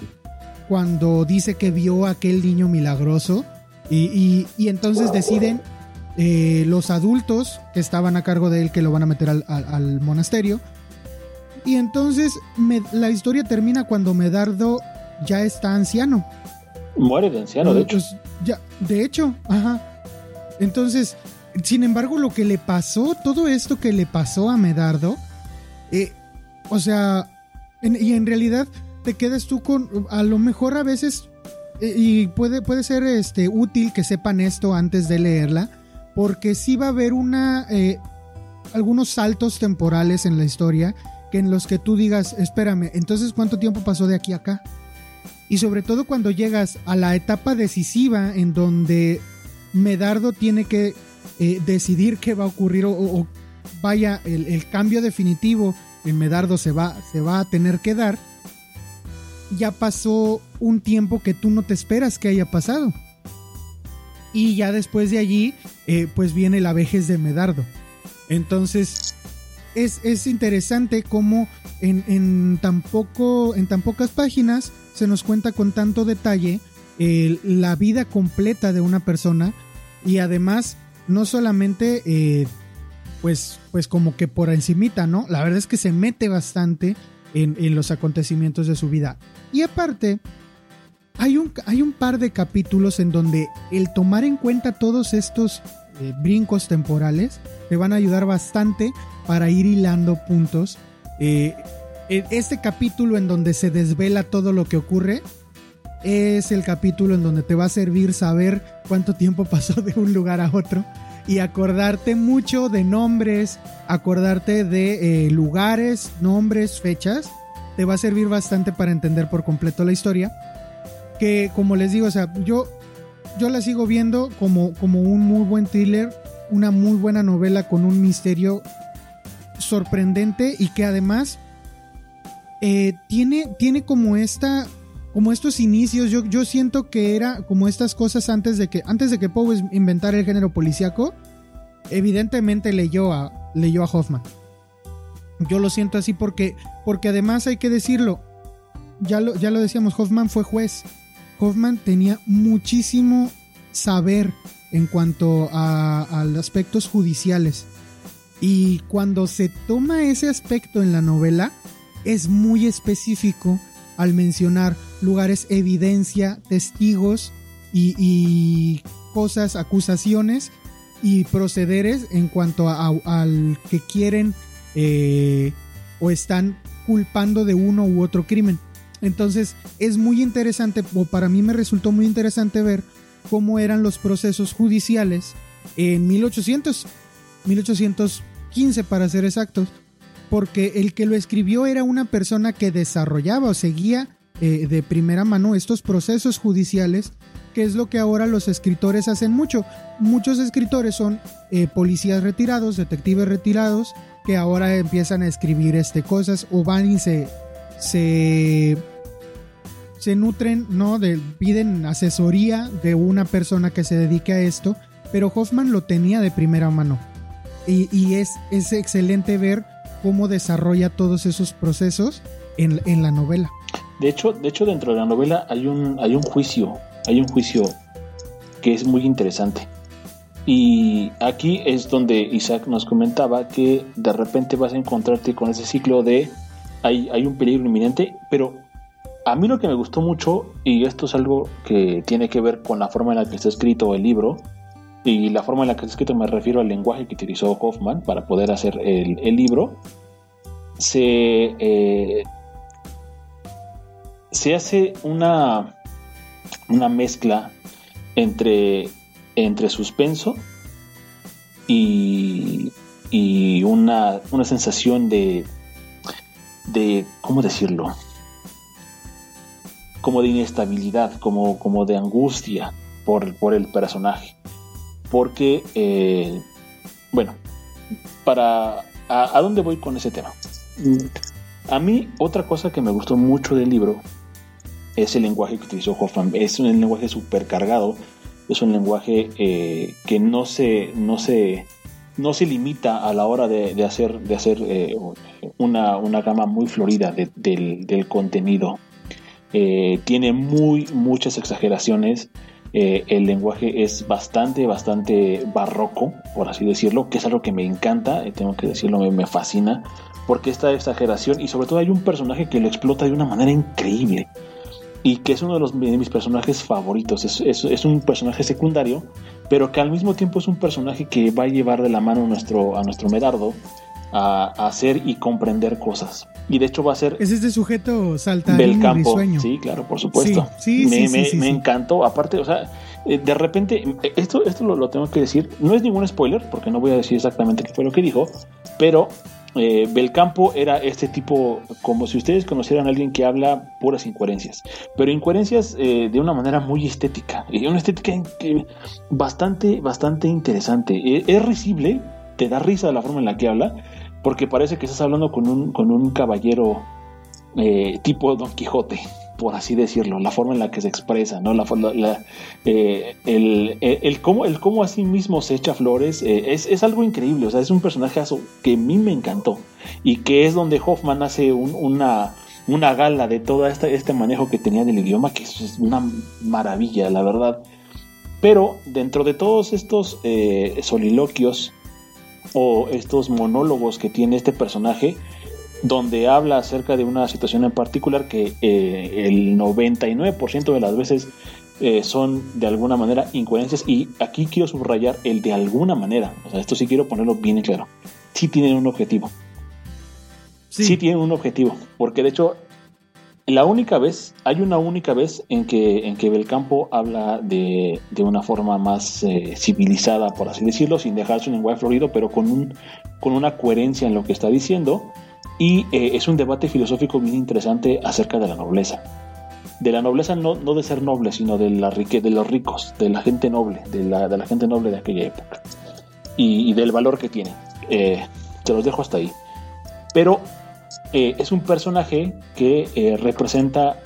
cuando dice que vio a aquel niño milagroso y, entonces deciden eh, los adultos que estaban a cargo de él que lo van a meter al monasterio, y entonces la historia termina cuando Medardo ya está anciano. Muere de anciano, de hecho. ya, de hecho, ajá. Entonces, sin embargo, lo que le pasó, todo esto que le pasó a Medardo, eh, o sea, y en realidad te quedas tú con, a lo mejor a veces, eh, y puede, puede ser este, útil que sepan esto antes de leerla, porque sí va a haber una, eh, algunos saltos temporales en la historia que en los que tú digas, espérame, entonces ¿cuánto tiempo pasó de aquí a acá? Y sobre todo cuando llegas a la etapa decisiva en donde Medardo tiene que eh, decidir qué va a ocurrir o, vaya, el, cambio definitivo en Medardo se va, se va a tener que dar, ya pasó un tiempo que tú no te esperas que haya pasado. Y ya después de allí, eh, pues viene la vejez de Medardo. Entonces, es, interesante cómo en, tan poco, en tan pocas páginas se nos cuenta con tanto detalle la vida completa de una persona y además no solamente eh, pues, pues como que por encimita, ¿no? La verdad es que se mete bastante en, en los acontecimientos de su vida. Y aparte, hay un, hay un par de capítulos en donde el tomar en cuenta todos estos eh, brincos temporales te van a ayudar bastante para ir hilando puntos. Eh, este capítulo en donde se desvela todo lo que ocurre es el capítulo en donde te va a servir saber cuánto tiempo pasó de un lugar a otro y acordarte mucho de nombres, acordarte de eh, lugares, nombres, fechas. Te va a servir bastante para entender por completo la historia. Que como les digo, o sea, yo yo la sigo viendo como, como un muy buen thriller, una muy buena novela con un misterio sorprendente y que además eh, tiene, tiene como esta como estos inicios yo, yo siento que era como estas cosas antes de que antes de que Poe inventara el género policíaco evidentemente leyó a leyó a Hoffman yo lo siento así porque porque además hay que decirlo ya lo, ya lo decíamos Hoffman fue juez Hoffman tenía muchísimo saber en cuanto a, aspectos judiciales. Y cuando se toma ese aspecto en la novela, es muy específico al mencionar lugares, evidencia, testigos y, cosas, acusaciones y procederes en cuanto al que quieren eh, o están culpando de uno u otro crimen. Entonces es muy interesante, o para mí me resultó muy interesante ver cómo eran los procesos judiciales en 1800, 1815 para ser exactos, porque el que lo escribió era una persona que desarrollaba o seguía eh, de primera mano estos procesos judiciales, que es lo que ahora los escritores hacen mucho. Muchos escritores son eh, policías retirados, detectives retirados, que ahora empiezan a escribir este, cosas o van y se, se se nutren, ¿no? De, piden asesoría de una persona que se dedique a esto, pero Hoffman lo tenía de primera mano. Y, es, es, excelente ver cómo desarrolla todos esos procesos en, la novela. De hecho, de hecho, dentro de la novela hay un, hay un juicio, hay un juicio que es muy interesante. Y aquí es donde Isaac nos comentaba que de repente vas a encontrarte con ese ciclo de hay, hay un peligro inminente, pero a mí lo que me gustó mucho, y esto es algo que tiene que ver con la forma en la que está escrito el libro, y la forma en la que está escrito me refiero al lenguaje que utilizó Hoffman para poder hacer el, libro, se, eh, se hace una, una mezcla entre, entre suspenso y, y una, una sensación de, de, ¿cómo decirlo? como de inestabilidad, como, como de angustia por, por el personaje. Porque, eh, bueno, para... A, dónde voy con ese tema? A mí, otra cosa que me gustó mucho del libro es el lenguaje que utilizó Hoffman. Es un lenguaje súper cargado, es un lenguaje eh, que no se, no, se, no se limita a la hora de, hacer, de hacer eh, una, una, gama muy florida del, del, contenido eh, tiene muy muchas exageraciones. El lenguaje es bastante, bastante barroco, por así decirlo, que es algo que me encanta, tengo que decirlo, me, fascina, porque esta exageración y sobre todo hay un personaje que lo explota de una manera increíble. Y que es uno de, los, de mis personajes favoritos. Es, es, es, un personaje secundario, pero que al mismo tiempo es un personaje que va a llevar de la mano a nuestro, a nuestro Medardo a, a hacer y comprender cosas. Y de hecho va a ser... Es este sujeto saltarín campo. risueño. Sí, claro, por supuesto. Sí, sí, me, sí, me, sí, me sí. encantó. Aparte, o sea, eh, de repente, esto, esto lo, lo tengo que decir. No es ningún spoiler, porque no voy a decir exactamente qué fue lo que dijo, pero eh, Belcampo era este tipo, como si ustedes conocieran a alguien que habla puras incoherencias, pero incoherencias eh, de una manera muy estética, y una estética bastante, bastante interesante. Eh, es risible, te da risa la forma en la que habla, porque parece que estás hablando con un, con un caballero eh, tipo Don Quijote, por así decirlo, la forma en la que se expresa, ¿no? La, eh, el, el, el cómo, el cómo a sí mismo se echa flores eh, es, es algo increíble, o sea, es un personajazo que a mí me encantó y que es donde Hoffman hace un- una, una gala de todo este, este manejo que tenía del idioma, que es una maravilla, la verdad. Pero dentro de todos estos eh, soliloquios o estos monólogos que tiene este personaje, donde habla acerca de una situación en particular que eh, el 99% de las veces eh, son de alguna manera incoherencias. Y aquí quiero subrayar el de alguna manera, o sea, esto sí quiero ponerlo bien en claro, sí tienen un objetivo, Sí. sí tienen un objetivo, porque de hecho la única vez, hay una única vez en que, en que Belcampo habla de, de una forma más eh, civilizada, por así decirlo, sin dejar su lenguaje florido, pero con, un, con una coherencia en lo que está diciendo. Y eh, es un debate filosófico bien interesante acerca de la nobleza. De la nobleza no, no de ser noble, sino de, la rique, de los ricos, de la gente noble, de la, de la gente noble de aquella época. Y, del valor que tiene. Eh, se los dejo hasta ahí. Pero eh, es un personaje que eh, representa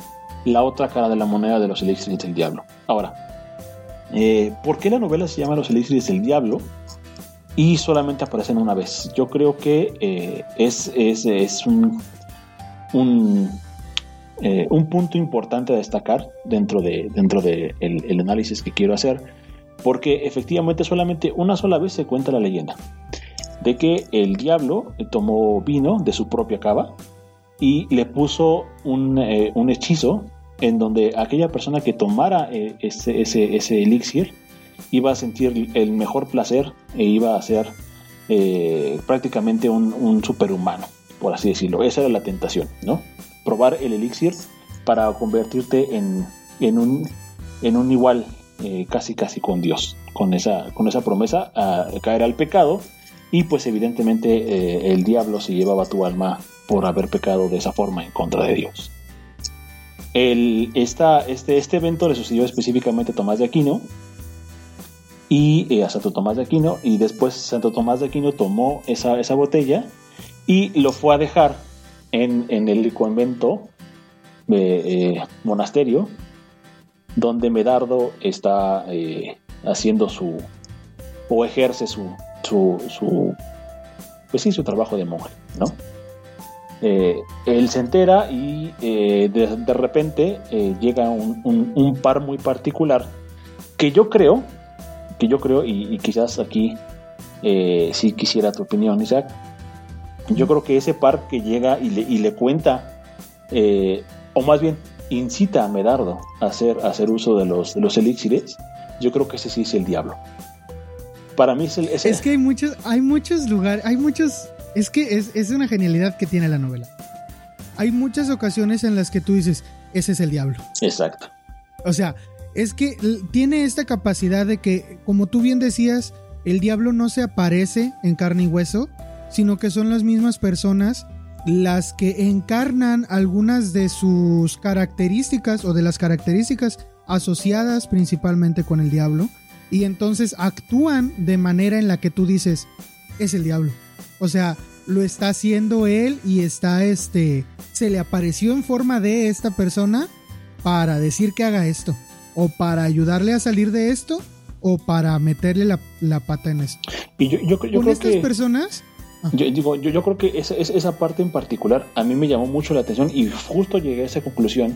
la otra cara de la moneda de los elixires del diablo. Ahora, ¿por qué la novela se llama Los elixires del diablo? Y solamente aparecen una vez. Yo creo que eh, es, es, es un, un, eh, un punto importante a destacar dentro de, dentro de el, análisis que quiero hacer, porque efectivamente solamente una sola vez se cuenta la leyenda de que el diablo tomó vino de su propia cava y le puso un, eh, un hechizo en donde aquella persona que tomara ese, ese, ese elixir iba a sentir el mejor placer e iba a ser eh, prácticamente un, superhumano, por así decirlo. Esa era la tentación, ¿no? Probar el elixir para convertirte en, en, un, en un igual eh, casi casi con Dios, con esa, con esa promesa a caer al pecado y pues evidentemente eh, el diablo se llevaba tu alma por haber pecado de esa forma en contra de Dios. El, esta, este, este evento le sucedió específicamente a Tomás de Aquino y eh, a Santo Tomás de Aquino y después Santo Tomás de Aquino tomó esa, esa botella y lo fue a dejar en, en el convento eh, eh, monasterio donde Medardo está haciendo su o ejerce su, su, su, pues sí, su trabajo de monje, ¿no? Él se entera y de, de, repente llega un, un, par muy particular que yo creo, que yo creo, y, y quizás aquí eh, si quisiera tu opinión, Isaac, yo creo que ese par que llega y le, y le cuenta, eh, o más bien incita a Medardo a hacer, a hacer uso de los, de los elixires, yo creo que ese sí es el diablo para mí es el. Es, es que hay muchos, hay muchos lugares, hay muchos. Es que es, es, una genialidad que tiene la novela. Hay muchas ocasiones en las que tú dices, ese es el diablo. Exacto. O sea, es que tiene esta capacidad de que, como tú bien decías, el diablo no se aparece en carne y hueso, sino que son las mismas personas las que encarnan algunas de sus características o de las características asociadas principalmente con el diablo y entonces actúan de manera en la que tú dices, es el diablo. O sea, lo está haciendo él y está este, se le apareció en forma de esta persona para decir que haga esto, o para ayudarle a salir de esto, o para meterle la, la pata en esto. Y yo, yo, yo Con creo estas que, personas... ah. yo, digo, yo, yo creo que esa, esa, parte en particular a mí me llamó mucho la atención y justo llegué a esa conclusión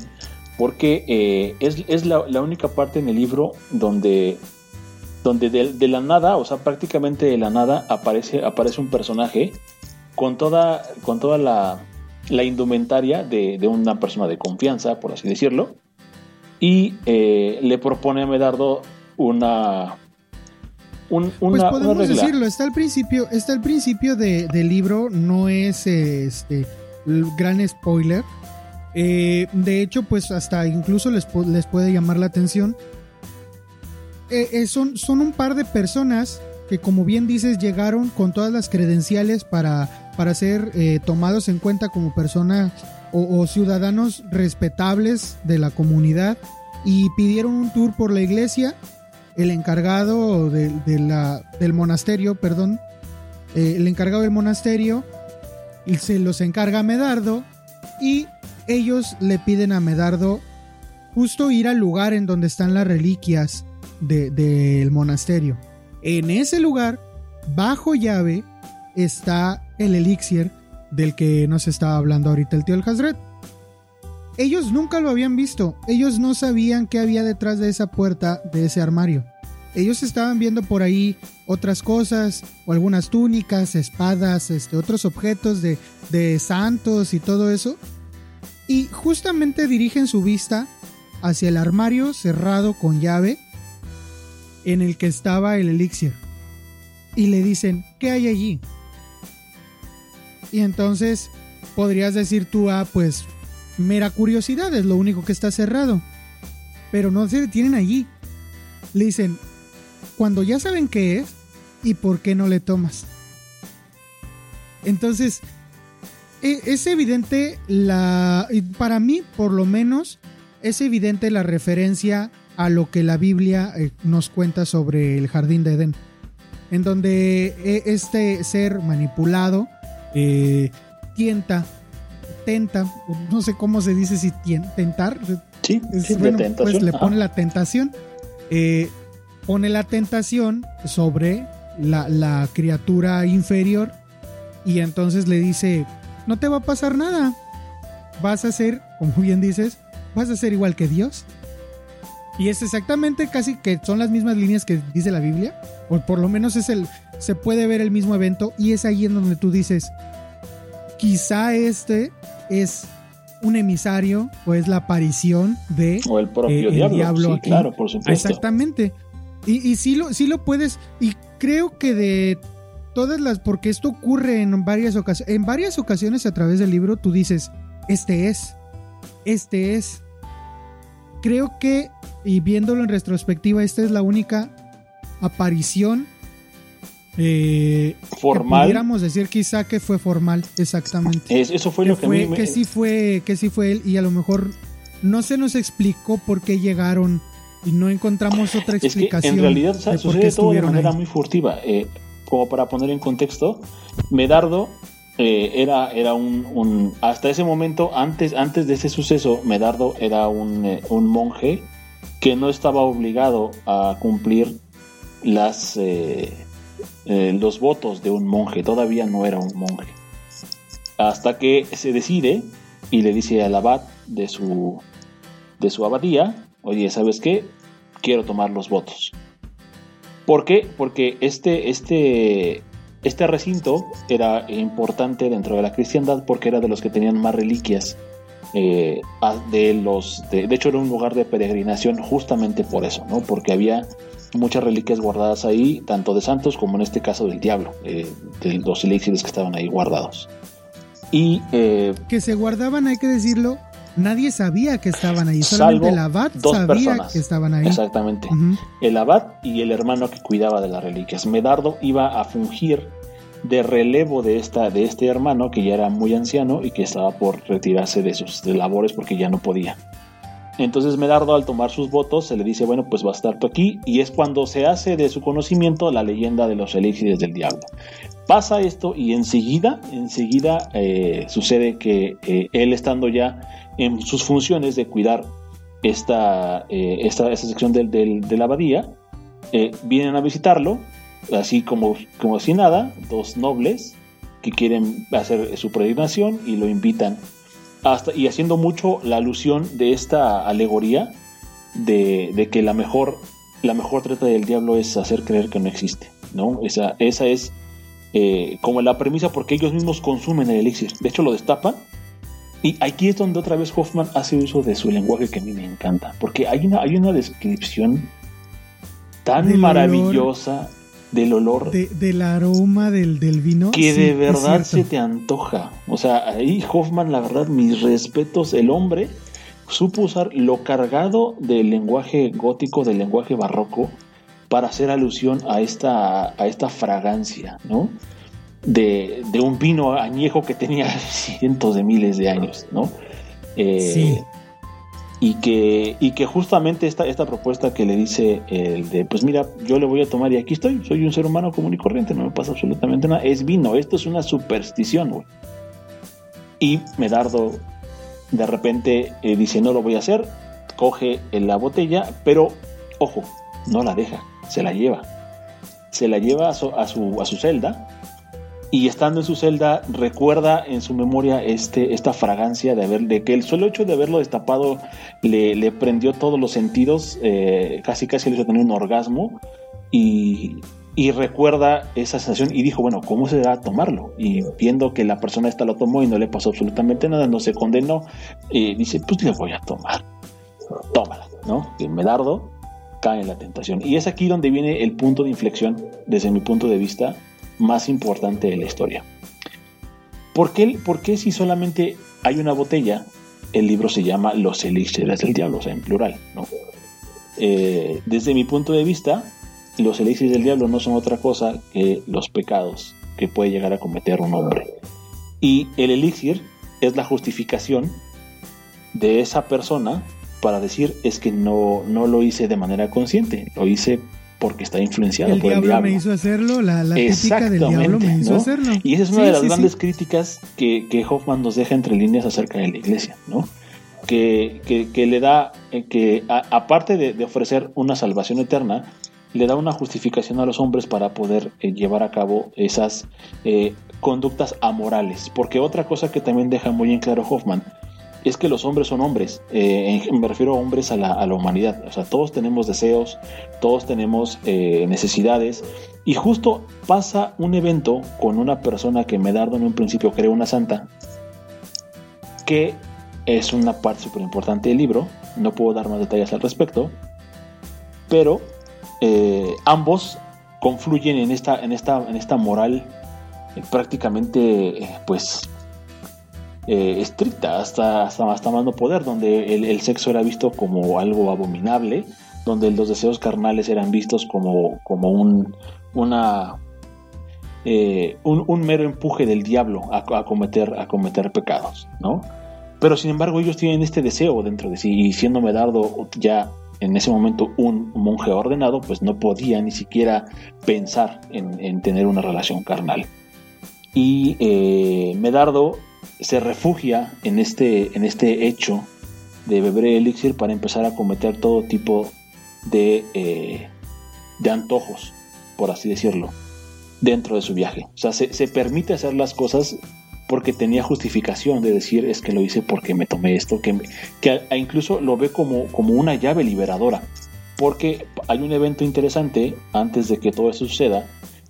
porque eh, es, es la, la única parte en el libro donde donde de, de, la nada, o sea, prácticamente de la nada aparece, aparece un personaje con toda, con toda la, la indumentaria de, de, una persona de confianza, por así decirlo, y eh, le propone a Medardo una, un, Pues una, podemos una regla. decirlo, está al principio, está al principio de- del libro, no es este gran spoiler. Eh, de hecho, pues hasta incluso les, les puede llamar la atención. Eh, eh, son, son un par de personas que, como bien dices, llegaron con todas las credenciales para, para ser eh, tomados en cuenta como personas o, ciudadanos respetables de la comunidad y pidieron un tour por la iglesia el encargado del monasterio, perdón, eh, el encargado del monasterio, y se los encarga a Medardo y ellos le piden a Medardo justo ir al lugar en donde están las reliquias de- del monasterio. En ese lugar, bajo llave, está el elixir del que nos estaba hablando ahorita el tío El Hazret. Ellos nunca lo habían visto, ellos no sabían qué había detrás de esa puerta, de ese armario. Ellos estaban viendo por ahí otras cosas, o algunas túnicas, espadas, este, otros objetos de, de santos y todo eso. Y justamente dirigen su vista hacia el armario cerrado con llave en el que estaba el elixir. Y le dicen, ¿qué hay allí? Y entonces podrías decir tú, ah, pues mera curiosidad, es lo único que está cerrado. Pero no se detienen allí. Le dicen, cuando ya saben qué es, ¿y por qué no le tomas? Entonces, e- es evidente la... Para mí, por lo menos, es evidente la referencia a lo que la Biblia eh, nos cuenta sobre el jardín de Edén. En donde eh, este ser manipulado eh, tienta, tenta, no sé cómo se dice si tentar, Sí, es- sí, de bueno, pues le pone la tentación. eh, pone la tentación sobre la, la criatura inferior y entonces le dice, no te va a pasar nada. Vas a ser, como bien dices, vas a ser igual que Dios. Y es exactamente casi que son las mismas líneas que dice la Biblia. O por lo menos es el, se puede ver el mismo evento y es ahí en donde tú dices, quizá este es un emisario o es la aparición de O el propio eh, el diablo. diablo sí, aquí. claro, por supuesto. Exactamente. Y, y sí, lo, sí lo puedes. Y creo que de todas las. Porque esto ocurre en varias ocasiones. En varias ocasiones a través del libro tú dices: Este es. Este es. Creo que, y viéndolo en retrospectiva, esta es la única aparición. Eh, Formal. pudiéramos decir quizá que fue formal, exactamente Es- eso fue que, lo que, a fue- mí me- que sí fue que sí fue él y a lo mejor no se nos explicó por qué llegaron y no encontramos otra Es que explicación en realidad o sea, de sucede todo de manera ahí. muy furtiva. Eh, como para poner en contexto, Medardo eh, era, era un, un- Hasta ese momento, antes, antes de ese suceso, Medardo era un, eh, un monje que no estaba obligado a cumplir las, eh, los votos de un monje. Todavía no era un monje. Hasta que se decide y le dice al abad de su, de su abadía, oye, ¿sabes qué? Quiero tomar los votos. ¿Por qué? Porque este, este, este recinto era importante dentro de la cristiandad porque era de los que tenían más reliquias. eh, de los de hecho era un lugar de peregrinación justamente por eso, ¿no? Porque había muchas reliquias guardadas ahí, tanto de santos como en este caso del diablo, eh, de los elixires que estaban ahí guardados. Y eh, que se guardaban hay que decirlo nadie sabía que estaban ahí Salvo solamente el abad dos sabía personas. que estaban ahí exactamente, el abad y el hermano que cuidaba de las reliquias. Medardo iba a fungir de relevo de, esta, de este hermano que ya era muy anciano y que estaba por retirarse de sus de labores porque ya no podía. Entonces Medardo al tomar sus votos se le dice, bueno, pues va a estar tú aquí y es cuando se hace de su conocimiento la leyenda de los elixires del diablo. Pasa esto y enseguida, enseguida eh, sucede que eh, él estando ya en sus funciones de cuidar esta, eh, esta, sección del, del- de la abadía, vienen a visitarlo, así como, como si nada, dos nobles que quieren hacer su peregrinación y lo invitan hasta, y haciendo mucho la alusión de esta alegoría de, de que la mejor, la mejor trata del diablo es hacer creer que no existe, ¿no? Esa, esa es eh, como la premisa porque ellos mismos consumen el elixir. De hecho, lo destapan Y aquí es donde otra vez Hoffman hace uso de su lenguaje que a mí me encanta, porque hay una, hay una descripción tan maravillosa del olor De- del aroma del, del vino. que sí, de verdad se te antoja. O sea, ahí Hoffman, la verdad, mis respetos, el hombre supo usar lo cargado del lenguaje gótico, del lenguaje barroco, para hacer alusión a esta, a esta fragancia, ¿no? De, de un vino añejo que tenía cientos de miles de años, ¿no? Eh, Sí. Y que, y que justamente esta, esta propuesta que le dice el de, pues mira, yo le voy a tomar y aquí estoy, soy un ser humano común y corriente, no me pasa absolutamente nada, es vino, esto es una superstición, güey. Y Medardo de repente eh, dice, no lo voy a hacer, coge la botella, pero ojo, no la deja, se la lleva. Se la lleva a su, a su, a su celda y estando en su celda recuerda en su memoria este, esta fragancia de haber, de que el solo hecho de haberlo destapado le, prendió todos los sentidos, eh, casi casi le hizo tener un orgasmo y, y recuerda esa sensación y dijo, bueno, ¿cómo será tomarlo? Y viendo que la persona esta lo tomó y no le pasó absolutamente nada, no se condenó, eh, dice, pues le voy a tomar, tómala, ¿no? Y Medardo cae en la tentación. Y es aquí donde viene el punto de inflexión, desde mi punto de vista, más importante de la historia. ¿Por qué, por qué si solamente hay una botella, el libro se llama Los elixires del diablo, o sea, en plural. Eh, desde mi punto de vista, los elixires del diablo no son otra cosa que los pecados que puede llegar a cometer un hombre. Y el elixir es la justificación de esa persona para decir es que no, no lo hice de manera consciente, lo hice porque está influenciado El por el diablo me hizo hacerlo, la, la del diablo me hizo ¿no? hacerlo. Y esa es una Sí, de las sí, sí. grandes críticas que, que Hoffman nos deja entre líneas acerca de la iglesia, ¿no? Que, que- que le da, eh, que a- aparte de, de ofrecer una salvación eterna, le da una justificación a los hombres para poder eh, llevar a cabo esas eh, conductas amorales. Porque otra cosa que también deja muy en claro Hoffman es que los hombres son hombres. Eh, me refiero a hombres a la, humanidad. O sea, todos tenemos deseos, todos tenemos eh, necesidades. Y justo pasa un evento con una persona que Medardo en un principio cree una santa, que es una parte súper importante del libro. No puedo dar más detalles al respecto. Pero eh, ambos confluyen en esta, en esta, en esta moral prácticamente, pues, eh, estricta hasta, hasta, hasta más no poder, donde el, sexo era visto como algo abominable, donde los deseos carnales eran vistos como, como un, una, eh, un, mero empuje del diablo a, cometer, a cometer pecados, ¿no? Pero sin embargo ellos tienen este deseo dentro de sí y siendo Medardo ya en ese momento un monje ordenado, pues no podía ni siquiera pensar en, en tener una relación carnal. Y eh, Medardo se refugia en este, en este hecho de beber el elixir para empezar a cometer todo tipo de, eh, de antojos, por así decirlo, dentro de su viaje. O sea, se, se permite hacer las cosas porque tenía justificación de decir es que lo hice porque me tomé esto, que, me- que a- incluso lo ve como, como una llave liberadora. Porque hay un evento interesante antes de que todo eso suceda,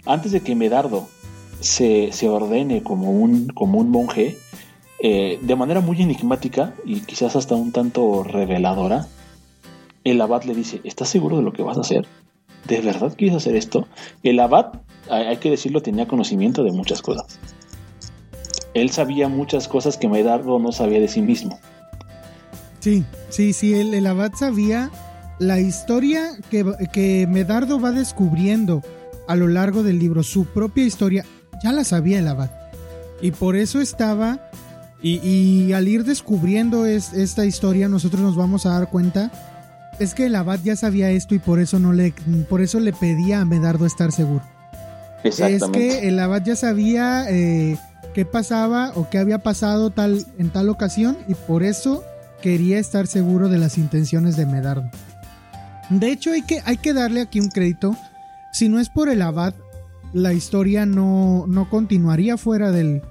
antes de que Medardo se, se ordene como un, como un monje, eh, de manera muy enigmática y quizás hasta un tanto reveladora, el abad le dice, ¿estás seguro de lo que vas a hacer? ¿De verdad quieres hacer esto? El abad, hay que decirlo, tenía conocimiento de muchas cosas. Él sabía muchas cosas que Medardo no sabía de sí mismo. Sí, sí, sí, el, el abad sabía la historia que, que Medardo va descubriendo a lo largo del libro, su propia historia, ya la sabía el abad. Y por eso estaba, y, y al ir descubriendo es- esta historia, nosotros nos vamos a dar cuenta, es que el abad ya sabía esto y por eso no le, por eso le pedía a Medardo estar seguro. Es que el abad ya sabía eh, qué pasaba o qué había pasado tal, en tal ocasión y por eso quería estar seguro de las intenciones de Medardo. De hecho, hay que, hay que darle aquí un crédito. Si no es por el abad, la historia no, no continuaría fuera del,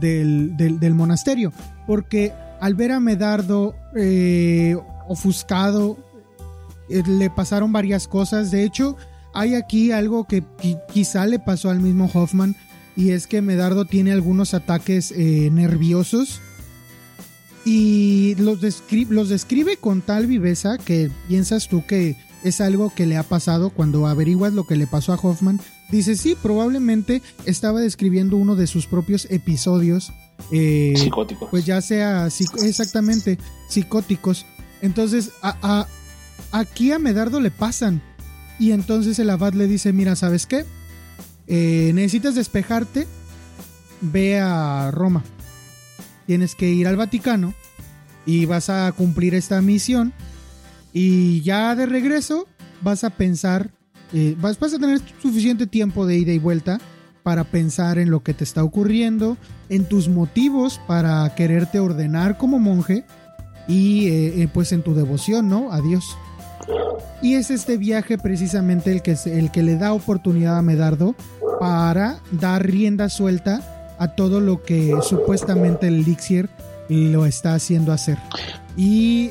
del, del- monasterio. Porque al ver a Medardo eh, ofuscado, eh, le pasaron varias cosas. De hecho, hay aquí algo que qui- quizá le pasó al mismo Hoffman. Y es que Medardo tiene algunos ataques eh, nerviosos y los, los describe con tal viveza que piensas tú que es algo que le ha pasado cuando averiguas lo que le pasó a Hoffman. Dice, sí, probablemente estaba describiendo uno de sus propios episodios. Eh, psicóticos. Pues ya sea exactamente psicóticos. Entonces, a, aquí a Medardo le pasan. Y entonces el abad le dice, mira, ¿sabes qué? Eh, necesitas despejarte, ve a Roma. Tienes que ir al Vaticano y vas a cumplir esta misión. Y ya de regreso vas a pensar, eh, vas, a tener suficiente tiempo de ida y vuelta para pensar en lo que te está ocurriendo, en tus motivos para quererte ordenar como monje y eh, pues en tu devoción, ¿no? A Dios. Y es este viaje precisamente el que, el que le da oportunidad a Medardo para dar rienda suelta a todo lo que supuestamente el elixir lo está haciendo hacer. Y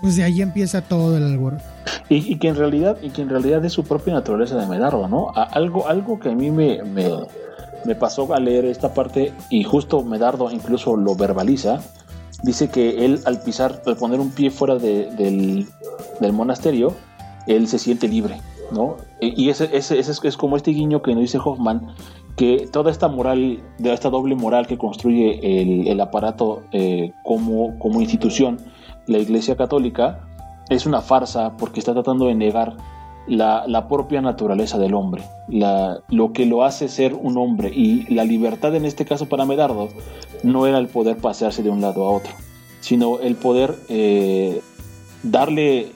pues de ahí empieza todo el alboroto. Y, que en realidad y que en realidad es su propia naturaleza de Medardo, ¿no? algo algo que a mí me, me, pasó a leer esta parte y justo Medardo incluso lo verbaliza dice que él al pisar, al poner un pie fuera del, monasterio, él se siente libre, ¿no? Y ese, ese, es como este guiño que nos dice Hoffman, que toda esta moral, esta doble moral que construye el, aparato eh, como, como institución, la Iglesia Católica, es una farsa porque está tratando de negar la, propia naturaleza del hombre, la, lo que lo hace ser un hombre. Y la libertad en este caso para Medardo no era el poder pasearse de un lado a otro, sino el poder eh, darle,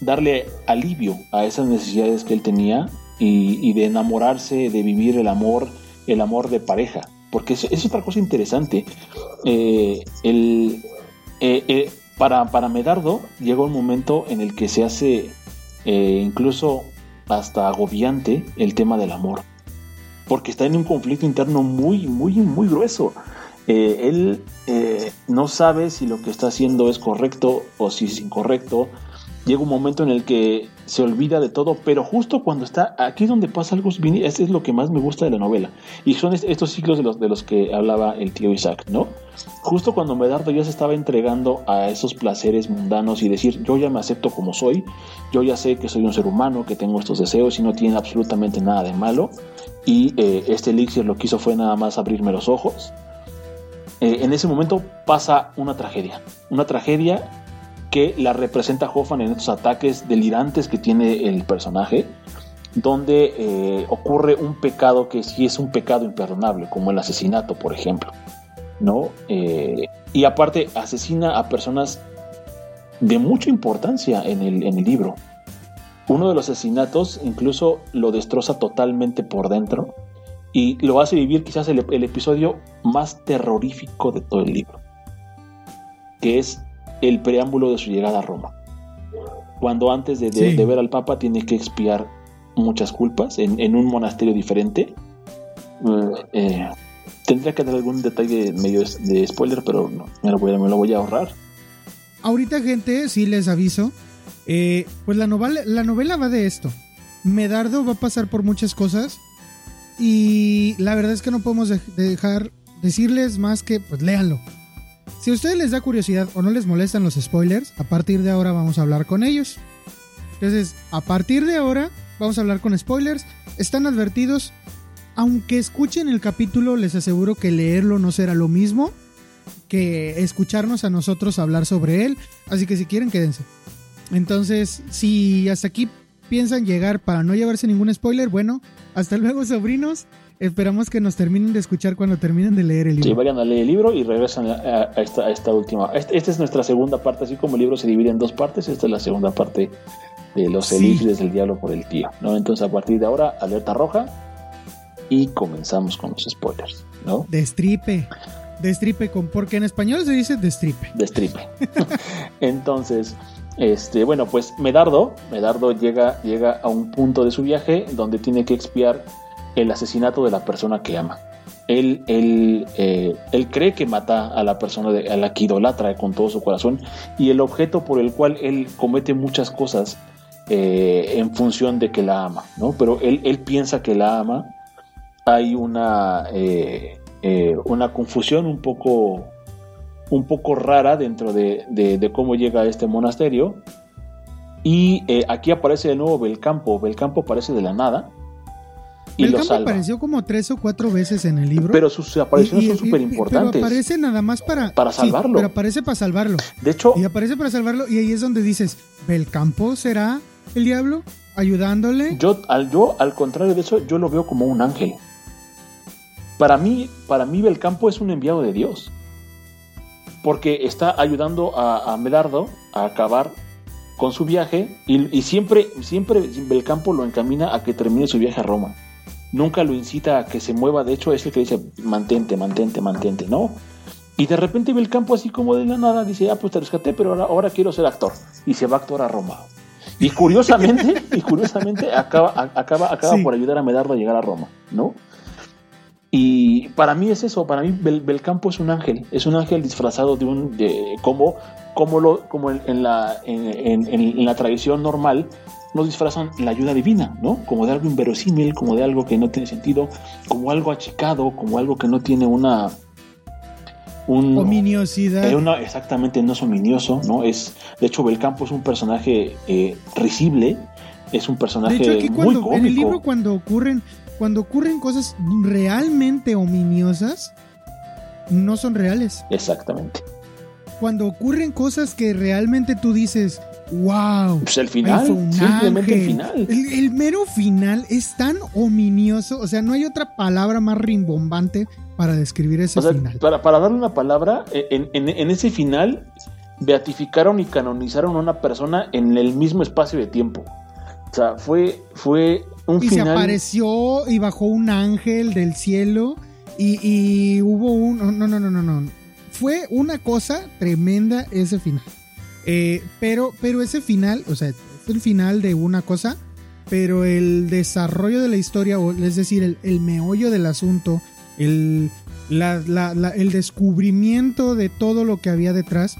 darle alivio a esas necesidades que él tenía y, de enamorarse, de vivir el amor, el amor de pareja. Porque es, otra cosa interesante. Eh, el, eh, para, para Medardo llegó un momento en el que se hace eh, incluso hasta agobiante el tema del amor, porque está en un conflicto interno muy, muy, muy grueso. Eh, él eh, no sabe si lo que está haciendo es correcto o si es incorrecto, llega un momento en el que se olvida de todo, pero justo cuando está, aquí donde pasa algo, es lo que más me gusta de la novela, y son estos ciclos de los, de los que hablaba el tío Isaac, ¿no? Justo cuando Medardo ya se estaba entregando a esos placeres mundanos y decir, yo ya me acepto como soy, yo ya sé que soy un ser humano, que tengo estos deseos y no tiene absolutamente nada de malo, y eh, este elixir lo que hizo fue nada más abrirme los ojos, eh, en ese momento pasa una tragedia, una tragedia que la representa Hoffman en estos ataques delirantes que tiene el personaje, donde eh, ocurre un pecado que sí es un pecado imperdonable, como el asesinato, por ejemplo. ¿no? Eh, y aparte asesina a personas de mucha importancia en el, en el libro. Uno de los asesinatos incluso lo destroza totalmente por dentro y lo hace vivir quizás el, el episodio más terrorífico de todo el libro, que es el preámbulo de su llegada a Roma. Cuando antes de, ver al Papa tiene que expiar muchas culpas en, un monasterio diferente. Eh, eh, tendría que dar algún detalle medio de spoiler, pero no, me lo voy a, ahorrar. Ahorita, gente, sí les aviso. Eh, pues la novela, la novela va de esto. Medardo va a pasar por muchas cosas. Y la verdad es que no podemos dejar decirles más que, pues léanlo. Si a ustedes les da curiosidad o no les molestan los spoilers, a partir de ahora vamos a hablar con ellos. Entonces, a partir de ahora vamos a hablar con spoilers. Están advertidos. Aunque escuchen el capítulo, les aseguro que leerlo no será lo mismo que escucharnos a nosotros hablar sobre él. Así que si quieren, quédense. Entonces, si hasta aquí piensan llegar para no llevarse ningún spoiler, bueno, hasta luego, sobrinos. Esperamos que nos terminen de escuchar cuando terminen de leer el libro. Sí, vayan a leer el libro y regresan a, esta, última. Este, esta es nuestra segunda parte, así como el libro se divide en dos partes, esta es la segunda parte de los sí. del diablo por el tío. ¿no? Entonces, a partir de ahora, alerta roja y comenzamos con los spoilers. ¿no? Destripe. Destripe, con, porque en español se dice destripe. Destripe. Entonces, este, bueno, pues Medardo, Medardo llega, llega a un punto de su viaje donde tiene que expiar el asesinato de la persona que ama. Él, él, eh, él cree que mata a la persona a la que idolatra con todo su corazón y el objeto por el cual él comete muchas cosas eh, en función de que la ama, ¿no? Pero él, él piensa que la ama. Hay una, eh, una confusión un poco un poco rara dentro de, de- de cómo llega a este monasterio. Y aquí aparece de nuevo Belcampo. Belcampo aparece de la nada y el lo campo salva. apareció como tres o cuatro veces en el libro. Pero sus apariciones Y- y- son súper Pero importantes. aparece nada más para... Para sí, salvarlo. pero aparece para salvarlo. De hecho, Y aparece para salvarlo y ahí es donde dices, ¿Belcampo será el diablo? ¿Ayudándole? yo al, yo, al contrario de eso, yo lo veo como un ángel. Para mí, para mí Belcampo es un enviado de Dios. Porque está ayudando a, a Medardo a acabar con su viaje y, y siempre, siempre Belcampo lo encamina a que termine su viaje a Roma. Nunca lo incita a que se mueva, de hecho es el que dice mantente, mantente, mantente, ¿no? Y de repente Belcampo así como de la nada dice, ah, pues te rescaté, pero ahora, ahora quiero ser actor. Y se va a actuar a Roma. Y curiosamente, y curiosamente acaba, a- acaba, acaba Sí. por ayudar a Medardo a llegar a Roma, ¿no? Y para mí es eso, para mí Bel- Belcampo es un ángel, es un ángel disfrazado de un, de, como, como, lo, como en, en la, en, en- en la tradición normal, nos disfrazan la ayuda divina, ¿no? Como de algo inverosímil, como de algo que no tiene sentido, como algo achicado, como algo que no tiene una... Un, Ominiosidad. eh, una- exactamente, no es ominioso, ¿no? Es, de hecho, Belcampo es un personaje eh, risible, es un personaje De hecho, aquí muy cuando, cómico. en el libro cuando ocurren, cuando ocurren cosas realmente ominiosas, no son reales. Exactamente. Cuando ocurren cosas que realmente tú dices, wow. Pues el final, un simplemente el ángel". final. El, el mero final es tan ominioso, o sea, no hay otra palabra más rimbombante para describir ese O sea, final. para, para darle una palabra, en, en- en ese final beatificaron y canonizaron a una persona en el mismo espacio de tiempo. O sea, fue, fue un Y se final. apareció y bajó un ángel del cielo y, y hubo un... No, no, no, no, no. Fue una cosa tremenda ese final. Eh, pero, pero ese final, o sea, es el final de una cosa, pero el desarrollo de la historia, o es decir, el, meollo del asunto, el, la- la- el descubrimiento de todo lo que había detrás,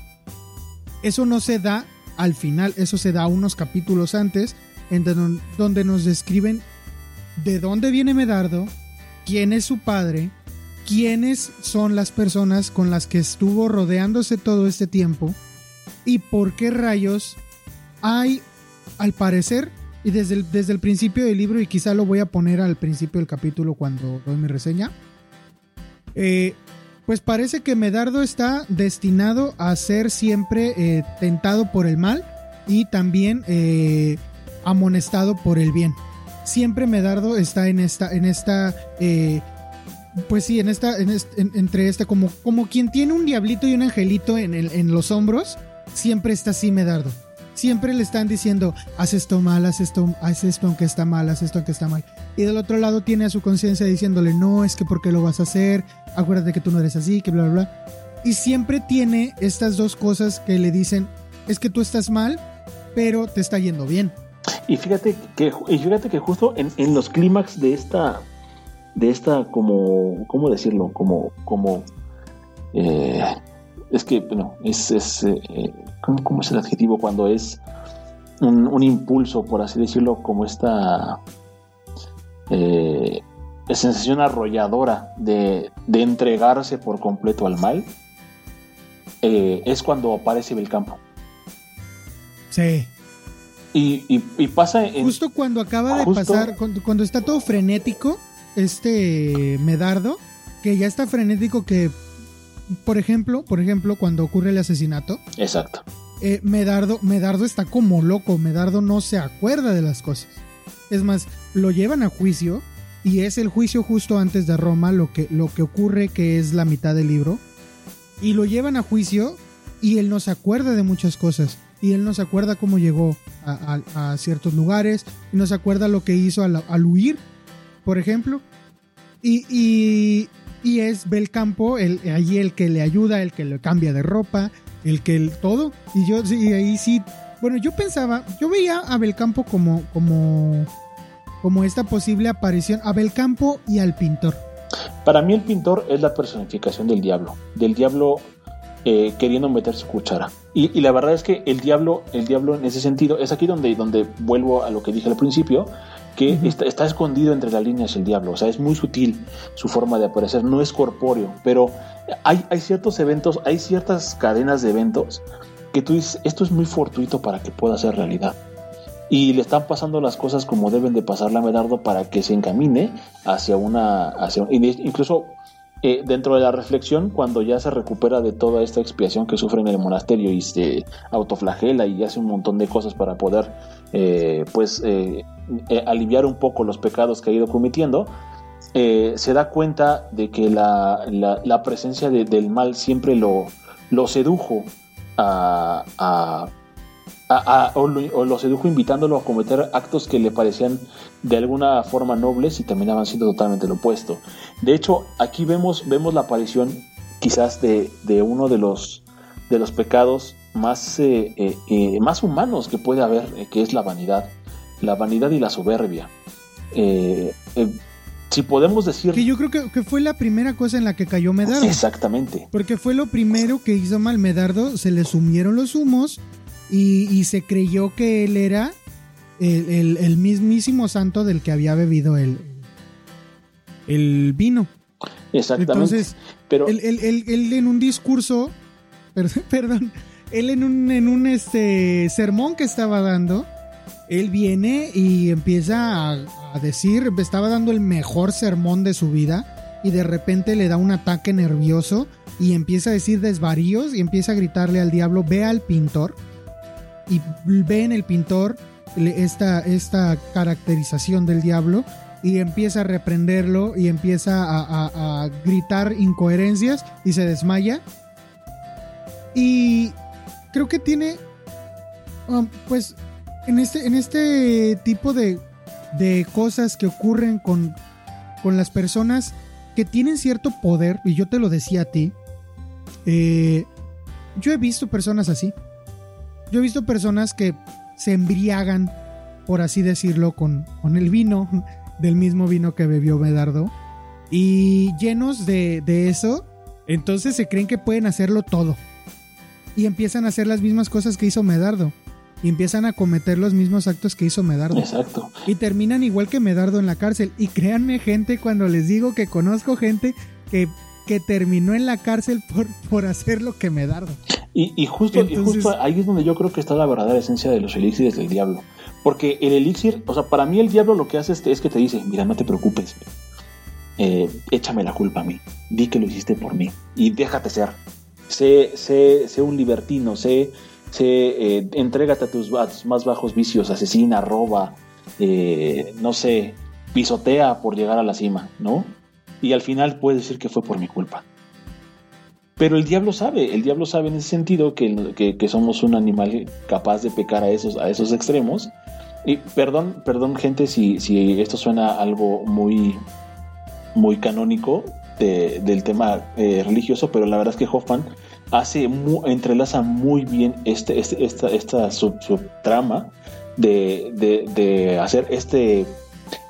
eso no se da al final, eso se da unos capítulos antes, en don- donde nos describen de dónde viene Medardo, quién es su padre, quiénes son las personas con las que estuvo rodeándose todo este tiempo y por qué rayos hay, al parecer, y desde el, desde el principio del libro, y quizá lo voy a poner al principio del capítulo cuando doy mi reseña, eh, pues parece que Medardo está destinado a ser siempre eh, tentado por el mal y también eh, amonestado por el bien. Siempre Medardo está en esta, en esta, eh, pues sí, en esta, en est- en- entre este, como, como quien tiene un diablito y un angelito en, el- en los hombros, siempre está así Medardo. Siempre le están diciendo, haz esto mal, haz esto, haz esto aunque está mal, haz esto aunque está mal. Y del otro lado tiene a su conciencia diciéndole, no, es que por qué lo vas a hacer, acuérdate que tú no eres así, que bla, bla, bla. Y siempre tiene estas dos cosas que le dicen, es que tú estás mal, pero te está yendo bien. Y fíjate que, y fíjate que justo en, en los clímax de esta, de esta como, ¿cómo decirlo? Como, como, eh, es que, bueno, es, es eh, eh, ¿cómo, cómo es el adjetivo cuando es un, un impulso, por así decirlo, como esta eh, sensación arrolladora de, de entregarse por completo al mal? eh, es cuando aparece Belcampo. Sí. Y, y- y pasa en, Justo cuando acaba de Justo- pasar, cuando, cuando está todo frenético, este Medardo, que ya está frenético que, por ejemplo, por ejemplo, cuando ocurre el asesinato, Exacto. eh, Medardo, Medardo está como loco, Medardo no se acuerda de las cosas. Es más, lo llevan a juicio y es el juicio justo antes de Roma lo que, lo que ocurre que es la mitad del libro. Y lo llevan a juicio y él no se acuerda de muchas cosas. Y él no se acuerda cómo llegó a, a- a ciertos lugares. Y no se acuerda lo que hizo al, al huir, por ejemplo. Y, y, y es Belcampo el, allí el que le ayuda, el que le cambia de ropa, el que el, todo. Y yo sí, ahí sí. Bueno, yo pensaba, yo veía a Belcampo como, como, como esta posible aparición, a Belcampo y al pintor. Para mí el pintor es la personificación del diablo, del diablo eh, queriendo meter su cuchara. Y, la verdad es que el diablo, el diablo en ese sentido, es aquí donde, donde vuelvo a lo que dije al principio, que está, escondido entre las líneas el diablo, o sea, es muy sutil su forma de aparecer, no es corpóreo, pero hay, hay ciertos eventos, hay ciertas cadenas de eventos que tú dices, esto es muy fortuito para que pueda ser realidad. Y le están pasando las cosas como deben de pasarle a Medardo para que se encamine hacia una... Hacia, incluso eh, dentro de la reflexión, cuando ya se recupera de toda esta expiación que sufre en el monasterio y se autoflagela y hace un montón de cosas para poder eh, pues eh, aliviar un poco los pecados que ha ido cometiendo, se da cuenta de que la, la, presencia del mal siempre lo, lo sedujo a, a o, lo, sedujo invitándolo a cometer actos que le parecían de alguna forma nobles y terminaban siendo totalmente lo opuesto. De hecho, aquí vemos, vemos la aparición quizás de, uno de los, de los pecados más, eh, eh, eh, más humanos que puede haber, que es la vanidad. La vanidad y la soberbia. si podemos decir... Que yo creo que, que, fue la primera cosa en la que cayó Medardo. Exactamente. Porque fue lo primero que hizo mal Medardo, se le sumieron los humos y, se creyó que él era el, mismísimo santo del que había bebido el, el vino. Exactamente. Entonces, pero... él, en un discurso, perdón, él en un, en un este, sermón que estaba dando, él viene y empieza a, a, decir, estaba dando el mejor sermón de su vida y de repente le da un ataque nervioso y empieza a decir desvaríos y empieza a gritarle al diablo, ve al pintor y ve en el pintor esta, esta caracterización del diablo y empieza a reprenderlo y empieza a, gritar incoherencias y se desmaya. Y creo que tiene, um, pues, en este, en este tipo de, de cosas que ocurren con, con las personas que tienen cierto poder, y yo te lo decía a ti, eh, yo he visto personas así. Yo he visto personas que se embriagan, por así decirlo, con, con el vino, del mismo vino que bebió Medardo, y llenos de, de eso, entonces se creen que pueden hacerlo todo. Y empiezan a hacer las mismas cosas que hizo Medardo. Y empiezan a cometer los mismos actos que hizo Medardo. Exacto. Y terminan igual que Medardo en la cárcel. Y créanme, gente, cuando les digo que conozco gente que, que terminó en la cárcel por, por hacer lo que Medardo. Y, justo, justo ahí es donde yo creo que está la verdadera esencia de los elixires del diablo. Porque el elixir, o sea, para mí el diablo lo que hace es, que te dice, mira, no te preocupes, eh, échame la culpa a mí, di que lo hiciste por mí y déjate ser. Sé, sé, sé un libertino, sé, sé eh, entrégate a tus, más bajos vicios, asesina, roba, eh, no sé, pisotea por llegar a la cima, ¿no? Y al final puedes decir que fue por mi culpa. Pero el diablo sabe, el diablo sabe en ese sentido que, que, somos un animal capaz de pecar a esos, a esos extremos. Y perdón, perdón gente si, si esto suena algo muy, muy canónico del tema eh, religioso, pero la verdad es que Hoffman hace entrelaza muy bien este, este esta, esta subtrama de, de, de, hacer este,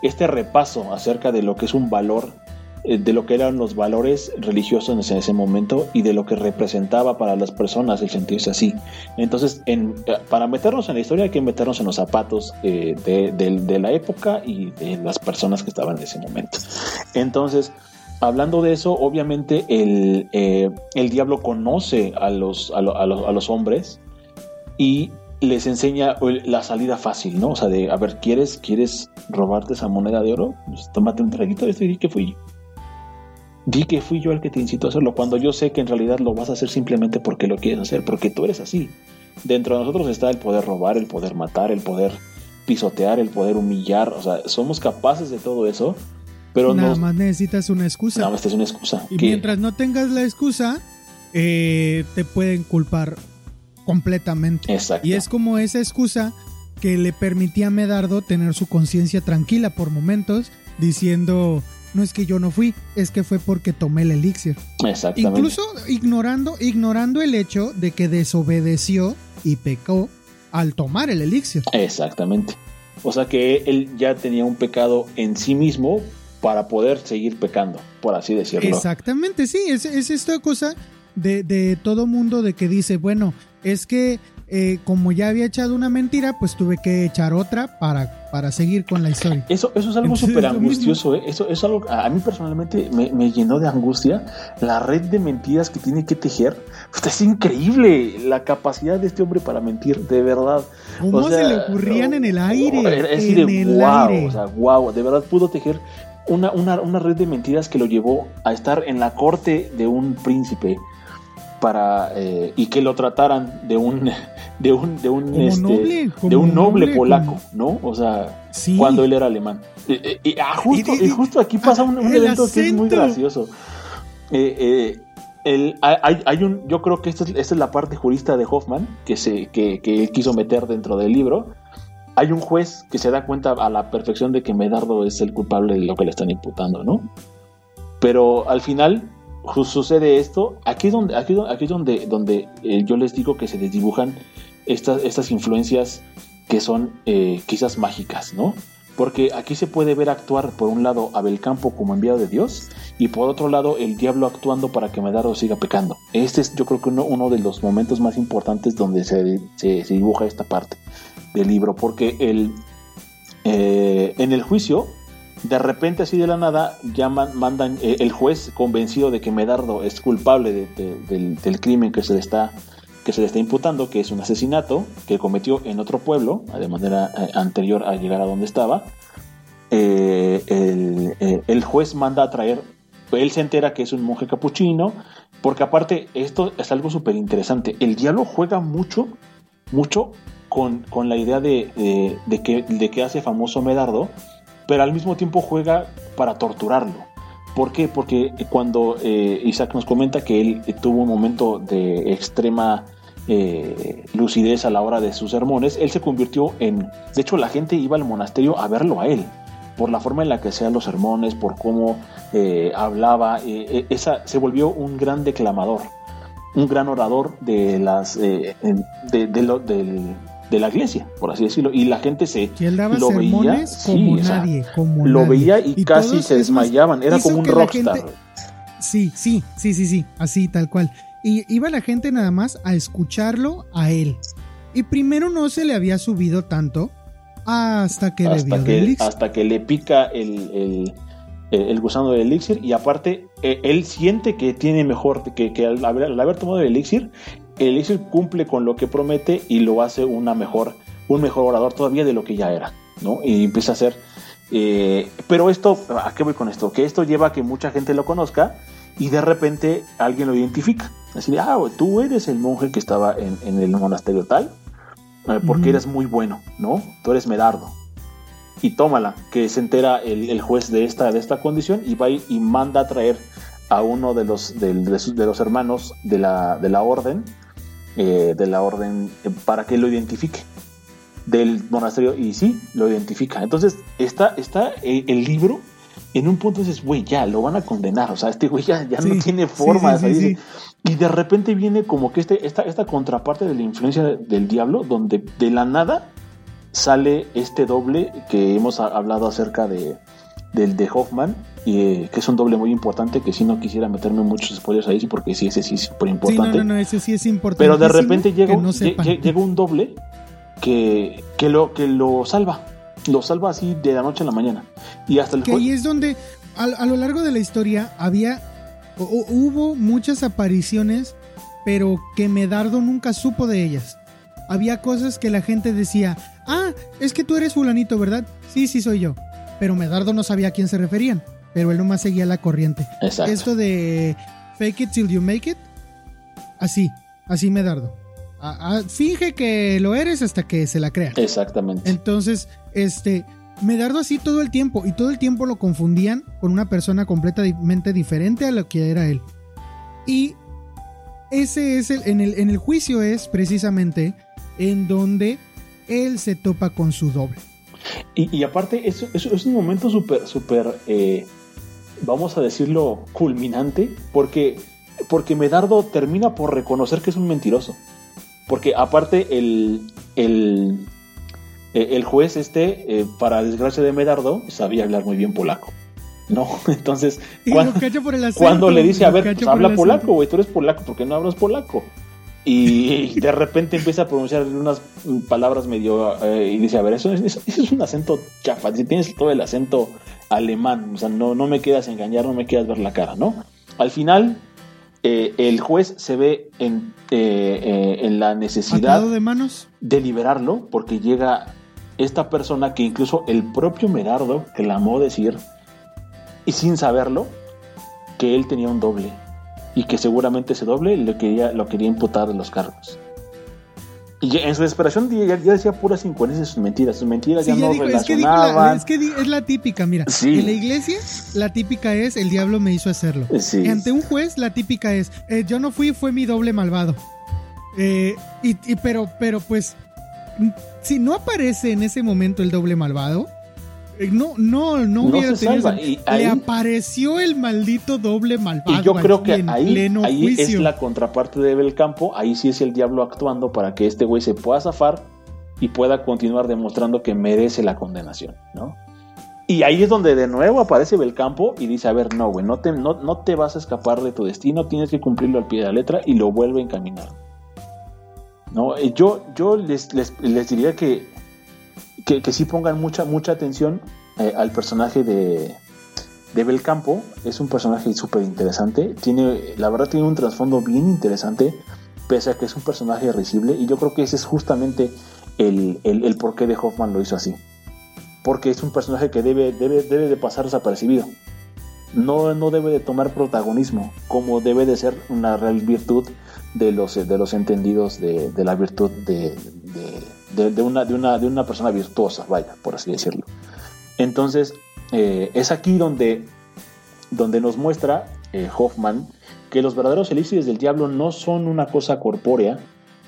este repaso acerca de lo que es un valor de lo que eran los valores religiosos en ese momento y de lo que representaba para las personas el sentirse así. Entonces, en, eh, para meternos en la historia hay que meternos en los zapatos eh, de, la época y de las personas que estaban en ese momento. Entonces, hablando de eso, obviamente el, el diablo conoce a los, a, a, los, a los hombres y les enseña la salida fácil, ¿no? O sea, de, a ver, ¿quieres, ¿quieres robarte esa moneda de oro? Pues tómate un traguito de esto y que fui Di que fui yo el que te incitó a hacerlo, cuando yo sé que en realidad lo vas a hacer simplemente porque lo quieres hacer, porque tú eres así. Dentro de nosotros está el poder robar, el poder matar, el poder pisotear, el poder humillar, o sea, somos capaces de todo eso, pero nada más necesitas una excusa. Nada más es una excusa. Y mientras no tengas la excusa, eh, te pueden culpar completamente. Exacto. Y es como esa excusa que le permitía a Medardo tener su conciencia tranquila por momentos, diciendo, no es que yo no fui, es que fue porque tomé el elixir. Exactamente. Incluso ignorando, ignorando el hecho de que desobedeció y pecó al tomar el elixir. Exactamente. O sea que él ya tenía un pecado en sí mismo para poder seguir pecando, por así decirlo. Exactamente, sí, es, esta cosa de, de todo mundo de que dice, bueno, es que eh, como ya había echado una mentira, pues tuve que echar otra para, para seguir con la historia. Eso, eso es algo súper angustioso, ¿eh? Eso es algo, a mí personalmente me, llenó de angustia. La red de mentiras que tiene que tejer. es increíble la capacidad de este hombre para mentir, de verdad. ¿Cómo se le ocurrían en el aire? Es en de, el aire. O sea, wow, de verdad pudo tejer una, una, una red de mentiras que lo llevó a estar en la corte de un príncipe para eh, y que lo trataran de un de un de un este, noble, de un noble, polaco, ¿no? O sea, cuando él era alemán. Y, ah, justo, y, justo aquí pasa un, evento que es muy gracioso. Eh, eh, hay, hay, un, yo creo que esta es, esta es, la parte jurista de Hoffman que se que, que él quiso meter dentro del libro. Hay un juez que se da cuenta a la perfección de que Medardo es el culpable de lo que le están imputando, ¿no? Pero al final sucede esto, aquí es donde, aquí, aquí donde, donde eh, yo les digo que se les dibujan estas, estas influencias que son eh, quizás mágicas, ¿no? Porque aquí se puede ver actuar por un lado a Belcampo como enviado de Dios y por otro lado el diablo actuando para que Medardo siga pecando. Este es yo creo que uno, de los momentos más importantes donde se, se, dibuja esta parte del libro, porque el, eh, en el juicio de repente, así de la nada, llaman, mandan eh, el juez convencido de que Medardo es culpable del, crimen que se le está que se está imputando, que es un asesinato que cometió en otro pueblo, de manera eh, anterior a llegar a donde estaba. Eh, el, el, juez manda a traer, él se entera que es un monje capuchino, porque aparte esto es algo súper interesante. El diablo juega mucho, mucho con, con la idea de, de, que, de que hace famoso Medardo, pero al mismo tiempo juega para torturarlo. ¿Por qué? Porque cuando eh, Isaac nos comenta que él tuvo un momento de extrema eh, lucidez a la hora de sus sermones, él se convirtió en... De hecho, la gente iba al monasterio a verlo a él, por la forma en la que hacía los sermones, por cómo eh, hablaba. esa, se volvió un gran declamador, un gran orador de las... de, lo, del de la iglesia, por así decirlo, y la gente se lo veía, como nadie, lo veía y, casi se desmayaban, era como un rockstar. Sí, sí, sí, sí, sí, así tal cual. Y iba la gente nada más a escucharlo a él. Y primero no se le había subido tanto hasta que hasta que, hasta que le pica el, el, gusano del elixir y aparte e, él siente que tiene mejor que, que al, haber, al haber tomado el elixir el elixir cumple con lo que promete y lo hace una mejor, un mejor orador todavía de lo que ya era, ¿no? Y empieza a ser... Eh, pero esto, ¿a qué voy con esto? Que esto lleva a que mucha gente lo conozca y de repente alguien lo identifica. Así ah, tú eres el monje que estaba en, el monasterio tal, eh, porque eres muy bueno, ¿no? Tú eres Medardo. Y tómala, que se entera el, juez de esta, de esta condición y va y, manda a traer a uno de los, de, de los hermanos de la, de la orden eh, de la orden eh, para que lo identifique del monasterio y sí, lo identifica. Entonces está, está el, libro en un punto dices, güey, ya lo van a condenar, o sea, este güey ya, no tiene forma. Y de repente viene como que este, esta, esta contraparte de la influencia del diablo, donde de la nada sale este doble que hemos hablado acerca de, del de Hoffman, y, eh, que es un doble muy importante, que si no quisiera meterme muchos spoilers ahí, porque sí, ese sí es súper importante. Sí, no, no, ese sí es importante. Pero de repente llega, un, llega un doble que, que, lo, que lo salva, lo salva así de la noche a la mañana. Y hasta el Que ahí es donde, a, lo largo de la historia, había, hubo muchas apariciones, pero que Medardo nunca supo de ellas. Había cosas que la gente decía, ah, es que tú eres fulanito, ¿verdad? Sí, sí soy yo pero Medardo no sabía a quién se referían, pero él nomás seguía la corriente. Exacto. Esto de fake it till you make it, así, así Medardo. finge que lo eres hasta que se la crea. Exactamente. Entonces, este, Medardo así todo el tiempo y todo el tiempo lo confundían con una persona completamente diferente a lo que era él. Y ese es el en el en el juicio es precisamente en donde él se topa con su doble. Y, aparte, eso, es un momento súper, súper, eh, vamos a decirlo, culminante, porque, porque Medardo termina por reconocer que es un mentiroso. Porque aparte el, el, el juez este, eh, para desgracia de Medardo, sabía hablar muy bien polaco. ¿no? Entonces, cuando, acento, cuando le dice, a ver, pues habla polaco, güey, tú eres polaco, ¿por qué no hablas polaco? Y de repente empieza a pronunciar unas palabras medio eh, y dice, a ver, eso es, eso es un acento chafa, dice, tienes todo el acento alemán, o sea, no, no me quieras engañar, no me quieras ver la cara, ¿no? Al final, eh, el juez se ve en, eh, eh, en la necesidad de manos. de liberarlo porque llega esta persona que incluso el propio Merardo clamó decir, y sin saberlo, que él tenía un doble y que seguramente ese doble lo quería, lo quería imputar de los cargos. Y en su desesperación ya, ya decía puras incoherencias sus mentiras, sus mentiras Sí, ya ya no es que, la- relacionaban. es, que di- es la típica, mira. Sí. En la iglesia, la típica es el diablo me hizo hacerlo. Sí. Ante un juez, la típica es eh, yo no fui, fue mi doble malvado. Eh, y, y- pero, pero pues, si no aparece en ese momento el doble malvado, eh, no, no, no No hubiera tenido. ahí- Le apareció el maldito doble malvado. Y yo creo que en ahí, pleno ahí es la contraparte de Belcampo, ahí sí es el diablo actuando para que este güey se pueda zafar y pueda continuar demostrando que merece la condenación, ¿no? Y ahí es donde de nuevo aparece Belcampo y dice, a ver, no, güey, no te, no, no te vas a escapar de tu destino, tienes que cumplirlo al pie de la letra y lo vuelve a encaminar. ¿No? Eh, Yo, yo les, les, les diría que, que, sí pongan mucha, mucha atención eh, al personaje de, de Belcampo. Es un personaje súper interesante. Tiene, la verdad tiene un trasfondo bien interesante, pese a que es un personaje risible. Y yo creo que ese es justamente el, el, el porqué de Hoffman lo hizo así. Porque es un personaje que debe, debe, debe de pasar desapercibido. No, no debe de tomar protagonismo, como debe de ser una real virtud de los, de los entendidos de, de la virtud de, de, de- de una, de, una, de una persona virtuosa, vaya, por así decirlo. Entonces, eh, es aquí donde, donde nos muestra eh, Hoffman que los verdaderos elixires del diablo no son una cosa corpórea,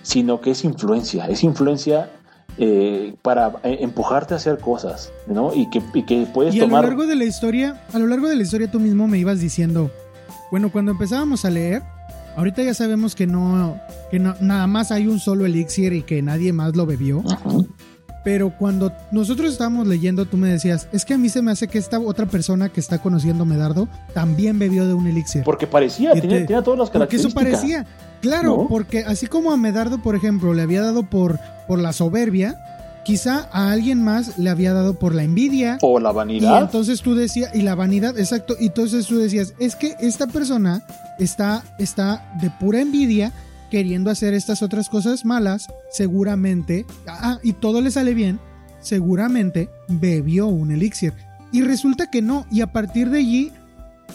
sino que es influencia, es influencia eh, para empujarte a hacer cosas, ¿no? Y que, y que puedes Y a lo tomar... largo de la historia, a lo largo de la historia tú mismo me ibas diciendo, bueno, cuando empezábamos a leer, ahorita ya sabemos que no, que no, nada más hay un solo elixir y que nadie más lo bebió, pero cuando nosotros estábamos leyendo tú me decías, es que a mí se me hace que esta otra persona que está conociendo a Medardo también bebió de un elixir. Porque parecía, Y tenía, te- tenía todas las Porque eso características. parecía. Claro, ¿No? porque así como a Medardo, por ejemplo, le había dado por, por la soberbia, quizá a alguien más le había dado por la envidia, O la y vanidad. entonces tú decías, y la vanidad, exacto, y entonces tú decías, es que esta persona está, está de pura envidia queriendo hacer estas otras cosas malas, seguramente, ah, y todo le sale bien, seguramente bebió un elixir. Y resulta que no, y a partir de allí,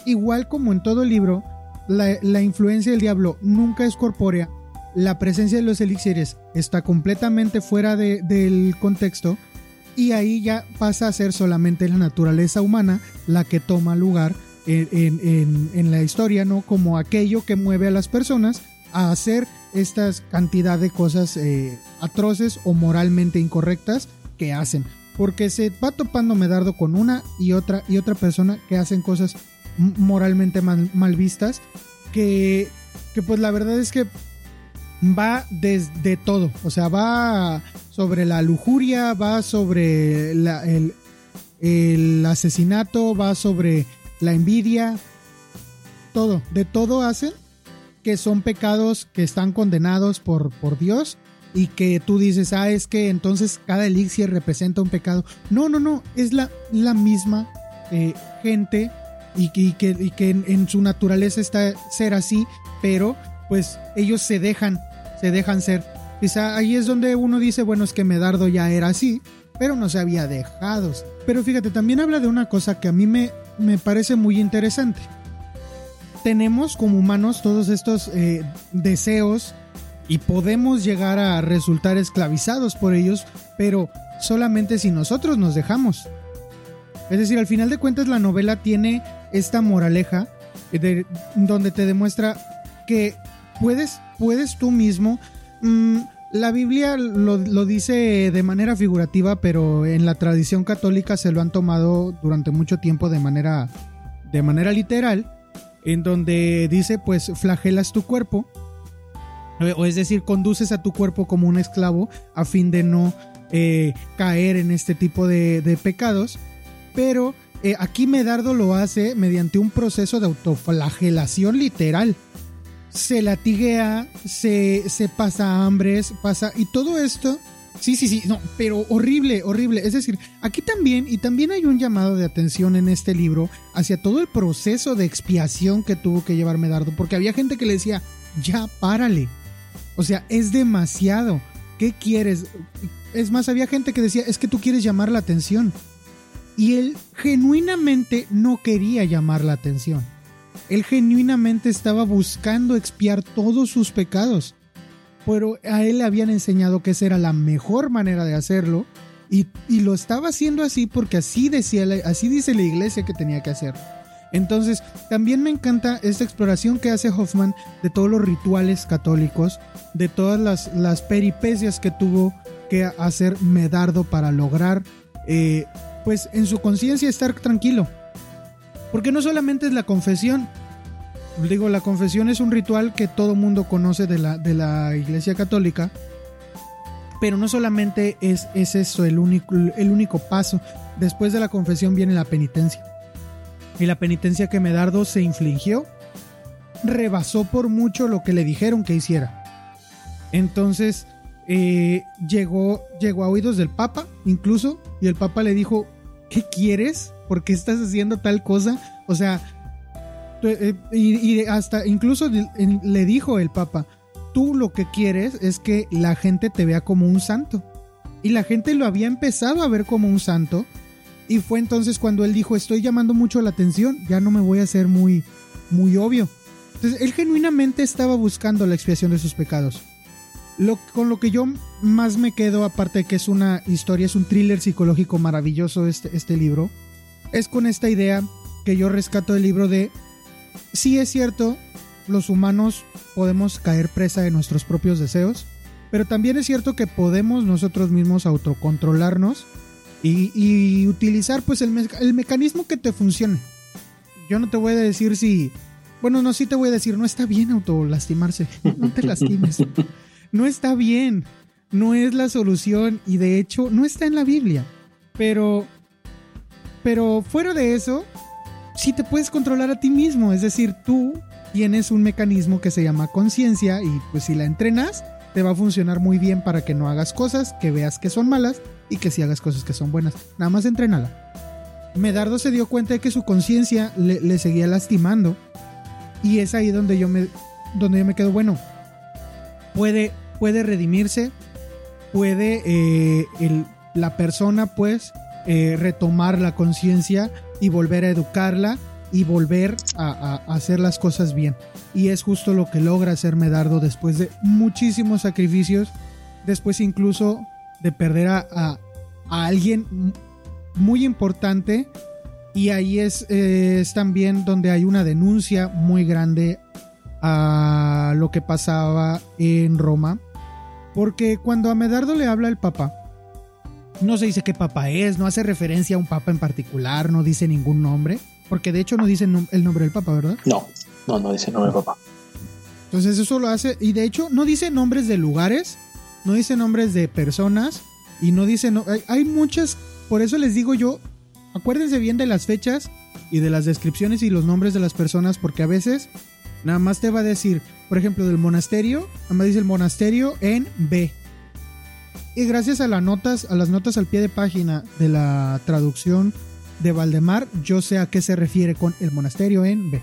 igual como en todo libro, la, la influencia del diablo nunca es corpórea, la presencia de los elixires está completamente fuera de- del contexto, y ahí ya pasa a ser solamente la naturaleza humana la que toma lugar en, en- en- la historia, ¿no? Como aquello que mueve a las personas a hacer estas cantidad de cosas eh, atroces o moralmente incorrectas que hacen. Porque se va topando Medardo con una y otra y otra persona que hacen cosas moralmente mal, mal vistas que, que pues la verdad es que va desde todo, o sea, va sobre la lujuria, va sobre la- el, el asesinato, va sobre la envidia, todo, de todo hacen que son pecados que están condenados por, por Dios y que tú dices, ah, es que entonces cada elixir representa un pecado. No, no, no, es la, la misma eh, gente y, que- y que, en, en su naturaleza está ser así, pero pues ellos se dejan, se dejan ser. Quizá ahí es donde uno dice, bueno, es que Medardo ya era así, pero no se había dejado. Pero fíjate, también habla de una cosa que a mí me, me parece muy interesante. Tenemos como humanos todos estos eh, deseos y podemos llegar a resultar esclavizados por ellos, pero solamente si nosotros nos dejamos. Es decir, al final de cuentas la novela tiene esta moraleja de- donde te demuestra que puedes, puedes tú mismo... mm, la Biblia lo, lo dice de manera figurativa, pero en la tradición católica se lo han tomado durante mucho tiempo de manera, de manera literal, en donde dice, pues flagelas tu cuerpo, eh, o es decir, conduces a tu cuerpo como un esclavo a fin de no eh, caer en este tipo de, de pecados, pero eh, aquí Medardo lo hace mediante un proceso de autoflagelación literal. Se latiguea, se, se pasa hambres, pasa. Y todo esto. Sí, sí, sí, no, pero horrible, horrible. Es decir, aquí también, y también hay un llamado de atención en este libro hacia todo el proceso de expiación que tuvo que llevar Medardo, porque había gente que le decía, ya párale. O sea, es demasiado. ¿Qué quieres? Es más, había gente que decía, es que tú quieres llamar la atención. Y él genuinamente no quería llamar la atención. Él genuinamente estaba buscando expiar todos sus pecados. Pero a él le habían enseñado que esa era la mejor manera de hacerlo. Y, lo estaba haciendo así porque así, decía, así dice la iglesia que tenía que hacer. Entonces, también me encanta esta exploración que hace Hoffman de todos los rituales católicos, de todas las, las peripecias que tuvo que hacer Medardo para lograr eh, pues en su conciencia estar tranquilo. Porque no solamente es la confesión, digo, la confesión es un ritual que todo mundo conoce de la, de la Iglesia Católica, pero no solamente es, es eso el único, el único paso. Después de la confesión viene la penitencia. Y la penitencia que Medardo se infligió rebasó por mucho lo que le dijeron que hiciera. Entonces, eh, llegó, llegó a oídos del Papa, incluso, y el Papa le dijo, ¿qué quieres? ¿Por qué estás haciendo tal cosa? O sea, eh, y, hasta incluso le dijo el Papa, tú lo que quieres es que la gente te vea como un santo. Y la gente lo había empezado a ver como un santo. Y fue entonces cuando él dijo, estoy llamando mucho la atención, ya no me voy a hacer muy, muy obvio. Entonces, él genuinamente estaba buscando la expiación de sus pecados. Lo, con lo que yo más me quedo, aparte de que es una historia, es un thriller psicológico maravilloso este, este libro, es con esta idea que yo rescato del libro de, sí es cierto, los humanos podemos caer presa de nuestros propios deseos, pero también es cierto que podemos nosotros mismos autocontrolarnos y, y utilizar pues el, el mecanismo que te funcione. Yo no te voy a decir si... Bueno, no, sí te voy a decir, no está bien autolastimarse, no te lastimes no está bien, no es la solución y de hecho no está en la Biblia. Pero, pero fuera de eso, sí te puedes controlar a ti mismo, es decir, tú tienes un mecanismo que se llama conciencia y pues si la entrenas, te va a funcionar muy bien para que no hagas cosas que veas que son malas y que si hagas cosas que son buenas. Nada más entrénala. Medardo se dio cuenta de que su conciencia le, le, seguía lastimando y es ahí donde yo me, donde yo me quedo, bueno, puede, puede redimirse, puede eh, la persona pues eh, retomar la conciencia y volver a educarla y volver a, hacer las cosas bien. Y es justo lo que logra hacer Medardo después de muchísimos sacrificios, después incluso de perder a, alguien muy importante. Y ahí es, eh, es también donde hay una denuncia muy grande a lo que pasaba en Roma porque cuando a Medardo le habla el Papa, no se dice qué Papa es, no hace referencia a un Papa en particular, no dice ningún nombre, porque de hecho no dice el nombre del Papa, ¿verdad? No, no, no dice nombre del Papa. Entonces eso lo hace, y de hecho no dice nombres de lugares, no dice nombres de personas, y no dice, no, hay, hay muchas, por eso les digo yo, acuérdense bien de las fechas y de las descripciones y los nombres de las personas, porque a veces nada más te va a decir, por ejemplo, del monasterio, me dice el monasterio en B. Y gracias a las notas, a las notas al pie de página de la traducción de Valdemar, yo sé a qué se refiere con el monasterio en B.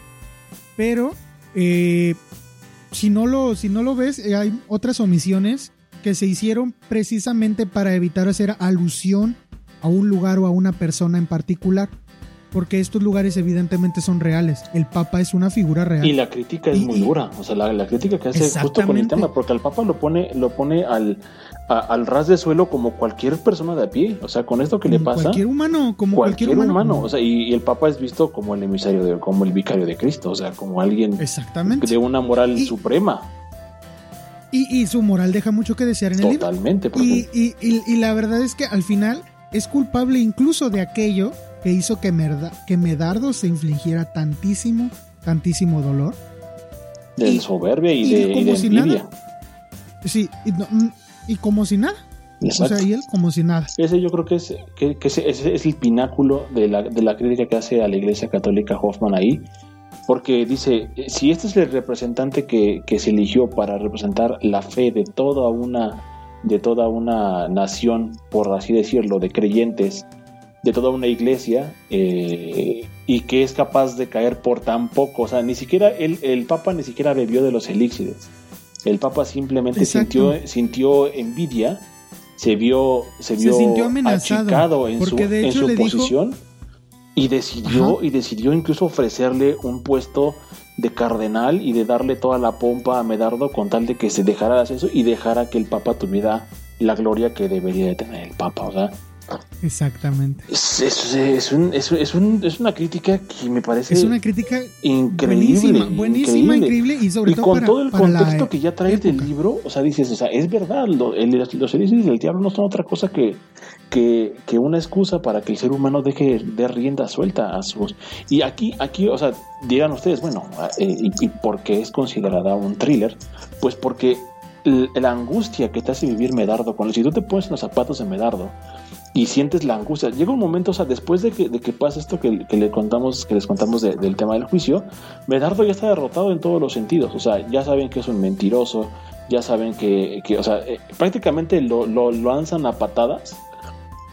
Pero eh, si, no lo, si no lo ves, eh, hay otras omisiones que se hicieron precisamente para evitar hacer alusión a un lugar o a una persona en particular porque estos lugares evidentemente son reales. El Papa es una figura real. Y la crítica es muy dura, o sea, la, crítica que hace justo con el tema, porque al Papa lo pone, lo pone al, al ras de suelo como cualquier persona de a pie, o sea, con esto que le pasa. Cualquier humano, como cualquier, humano. O sea, y, el Papa es visto como el emisario, de, como el vicario de Cristo, o sea, como alguien de una moral suprema. Y, su moral deja mucho que desear en el libro. Totalmente. Y, y, y la verdad es que al final es culpable incluso de aquello que hizo que, que Medardo se infligiera tantísimo, tantísimo dolor. De soberbia y, de, como si nada. Sí, y, como si nada. O sea, y él como si nada. Ese yo creo que es, que, ese, es el pináculo de la, de la crítica que hace a la Iglesia Católica Hoffman ahí, porque dice, si este es el representante que, que se eligió para representar la fe de toda una de toda una nación, por así decirlo, de creyentes, de toda una iglesia, eh, y que es capaz de caer por tan poco. O sea, ni siquiera el, el Papa ni siquiera bebió de los elixires. El Papa simplemente sintió, sintió envidia se vio, se vio achicado en su, en su posición y decidió, y decidió incluso ofrecerle un puesto de cardenal y de darle toda la pompa a Medardo con tal de que se dejara de eso y dejara que el Papa tuviera la gloria que debería de tener el Papa. O sea, Exactamente. Es, es, un, es, una crítica que me parece. Es una crítica increíble. Buenísima, increíble. y sobre todo. con todo el contexto que ya traes del libro, o sea, dices, o sea, es verdad, los elixires del diablo no son otra cosa que, que, una excusa para que el ser humano deje de rienda suelta a sus. Y aquí, aquí, o sea, dirán ustedes, bueno, eh, y, y por qué es considerada un thriller? Pues porque la angustia que te hace vivir Medardo, cuando si tú te pones los zapatos de Medardo, y sientes la angustia. Llega un momento, o sea, después de que, de que pasa esto que, le contamos, que les contamos del tema del juicio, Medardo ya está derrotado en todos los sentidos. O sea, ya saben que es un mentiroso, ya saben que, que o sea, eh, prácticamente lo, lo, lanzan a patadas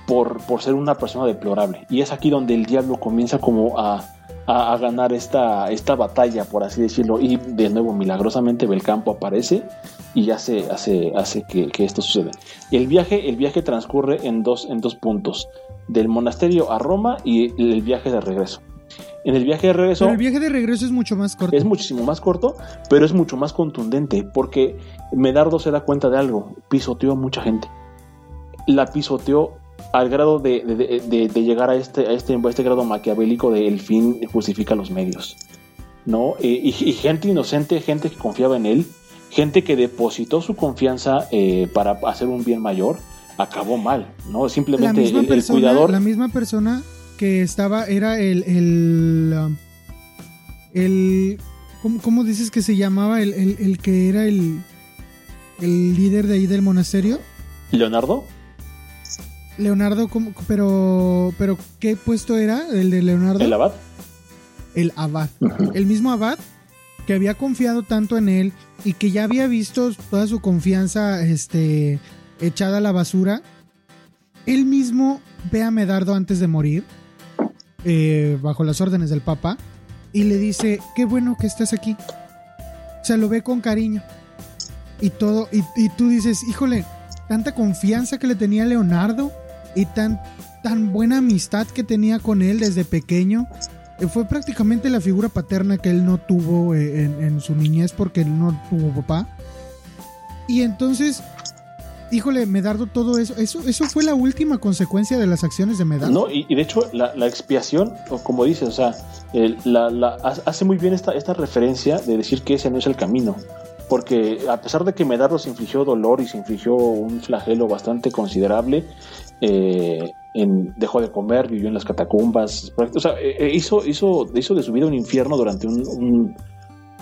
por, por ser una persona deplorable. Y es aquí donde el diablo comienza como a, a, ganar esta, esta batalla, por así decirlo. Y de nuevo, milagrosamente, Belcampo aparece y hace, hace, hace que, esto suceda. El viaje, el viaje transcurre en dos, en dos puntos, del monasterio a Roma y el viaje de regreso. En el viaje de regreso... Pero el viaje de regreso es mucho más corto. Es muchísimo más corto, pero es mucho más contundente, porque Medardo se da cuenta de algo, pisoteó a mucha gente. La pisoteó al grado de, llegar a este, a este, este grado maquiavélico de el fin justifica los medios. ¿no? Eh, y, gente inocente, gente que confiaba en él, gente que depositó su confianza eh, para hacer un bien mayor, acabó mal, ¿no? Simplemente el, cuidador. La misma persona que estaba era el. el, el ¿cómo, dices que se llamaba? El, el que era el, el líder de ahí del monasterio. ¿Leonardo? Leonardo, pero, pero ¿qué puesto era el de Leonardo? El abad. El abad. El mismo abad que había confiado tanto en él y que ya había visto toda su confianza este, echada a la basura. Él mismo ve a Medardo antes de morir, eh, bajo las órdenes del Papa, y le dice, qué bueno que estás aquí. Se lo ve con cariño. Y todo, y, y tú dices, híjole, tanta confianza que le tenía Leonardo y tan, tan buena amistad que tenía con él desde pequeño. Eh, fue prácticamente la figura paterna que él no tuvo eh, en, su niñez porque él no tuvo papá. Y entonces, híjole, Medardo, todo eso, eso, eso fue la última consecuencia de las acciones de Medardo. No, y, de hecho, la, expiación, como dices, o sea, hace muy bien esta, esta referencia de decir que ese no es el camino porque a pesar de que Medardo se infligió dolor y se infligió un flagelo bastante considerable, eh, dejó de comer, vivió en las catacumbas, o sea, eh, eh, hizo, hizo, hizo de su vida un infierno durante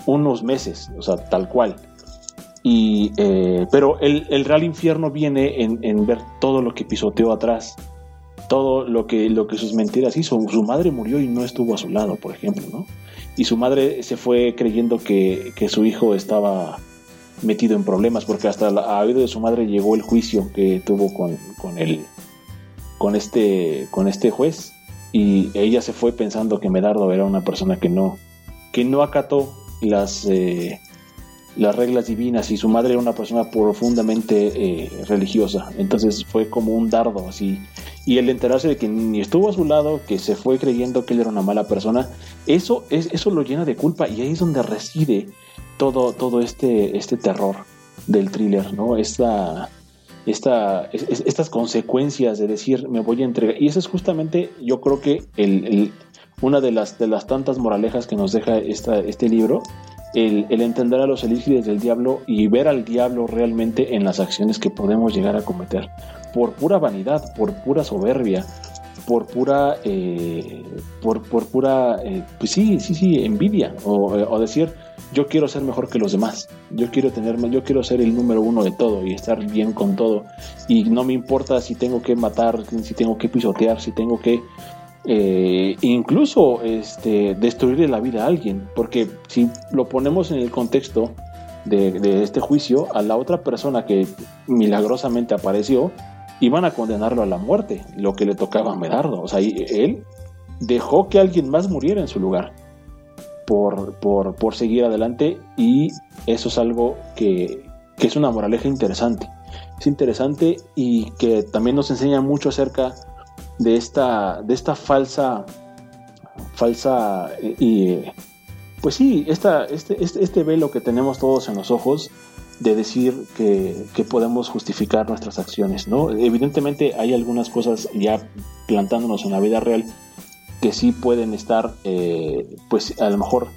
unos meses, o sea, tal cual. Y, pero el, real infierno viene en, ver todo lo que pisoteó atrás, todo lo que, lo que sus mentiras hizo. Su madre murió y no estuvo a su lado, por ejemplo, ¿no? Y su madre se fue creyendo que, que su hijo estaba metido en problemas, porque hasta a oído de su madre llegó el juicio que tuvo con, con el, con este, con este juez y ella se fue pensando que Medardo era una persona que no, que no acató las, eh, las reglas divinas y su madre era una persona profundamente eh, religiosa. Entonces fue como un dardo así. Y el enterarse de que ni estuvo a su lado, que se fue creyendo que él era una mala persona, eso, es, eso lo llena de culpa y ahí es donde reside todo, todo este, este terror del thriller, ¿no? Esta, esta, estas consecuencias de decir me voy a entregar. Y eso es justamente, yo creo que una de las, de las tantas moralejas que nos deja este libro, el, entender a los elígidos del diablo y ver al diablo realmente en las acciones que podemos llegar a cometer. Por pura vanidad, por pura soberbia, por pura, eh, por, pura, eh, pues sí, sí, sí, envidia. O, o decir, yo quiero ser mejor que los demás. Yo quiero tener, yo quiero ser el número uno de todo y estar bien con todo. Y no me importa si tengo que matar, si tengo que pisotear, si tengo que eh, incluso este, destruirle la vida a alguien. Porque si lo ponemos en el contexto de, este juicio, a la otra persona que milagrosamente apareció, iban a condenarlo a la muerte, lo que le tocaba a Medardo. O sea, él dejó que alguien más muriera en su lugar por, por, por seguir adelante y eso es algo que, que, es una moraleja interesante. Es interesante y que también nos enseña mucho acerca de esta, de esta falsa, falsa eh, y pues sí, esta, este, este, este, velo que tenemos todos en los ojos de decir que, que, podemos justificar nuestras acciones, ¿no? Evidentemente hay algunas cosas ya plantándonos en la vida real que sí pueden estar, eh, pues a lo mejor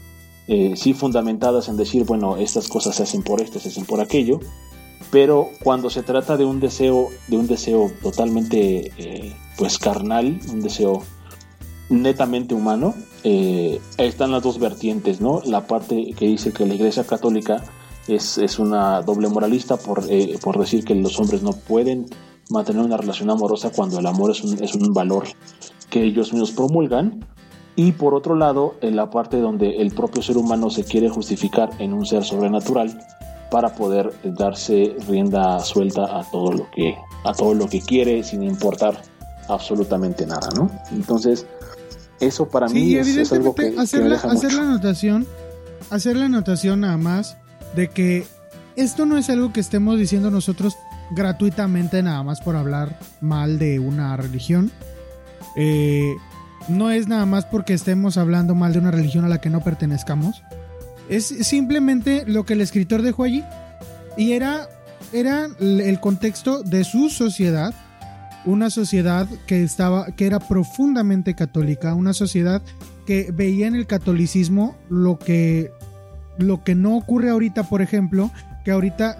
eh, sí fundamentadas en decir, bueno, estas cosas se hacen por esto, se hacen por aquello, pero cuando se trata de un deseo, de un deseo totalmente, eh, pues carnal, un deseo netamente humano, están las dos vertientes, ¿no? La parte que dice que la Iglesia Católica es, es una doble moralista por, por decir que los hombres no pueden mantener una relación amorosa cuando el amor es un, es un valor que ellos mismos promulgan. Y por otro lado, en la parte donde el propio ser humano se quiere justificar en un ser sobrenatural para poder darse rienda suelta a todo lo que, a todo lo que quiere sin importar absolutamente nada, ¿no? Entonces, eso para mí es, algo que, hacer, la, hacer la anotación, hacer la anotación nada más de que esto no es algo que estemos diciendo nosotros gratuitamente nada más por hablar mal de una religión. Eh, no es nada más porque estemos hablando mal de una religión a la que no pertenezcamos. Es simplemente lo que el escritor dejó allí. Y era, era el contexto de su sociedad. Una sociedad que, estaba, que era profundamente católica. Una sociedad que veía en el catolicismo lo que, lo que no ocurre ahorita, por ejemplo. Que ahorita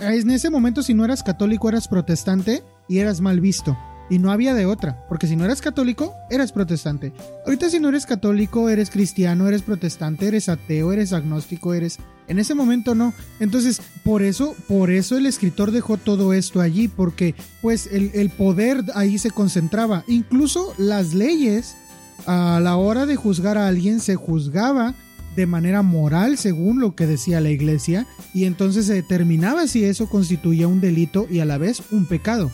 en ese momento si no eras católico eras protestante y eras mal visto. Y no había de otra, porque si no eras católico, eras protestante. Ahorita si no eres católico, eres cristiano, eres protestante, eres ateo, eres agnóstico, eres... En ese momento no. Entonces, por eso, por eso el escritor dejó todo esto allí, porque pues el, el poder ahí se concentraba. Incluso las leyes, a la hora de juzgar a alguien, se juzgaba de manera moral según lo que decía la iglesia y entonces se determinaba si eso constituía un delito y a la vez un pecado.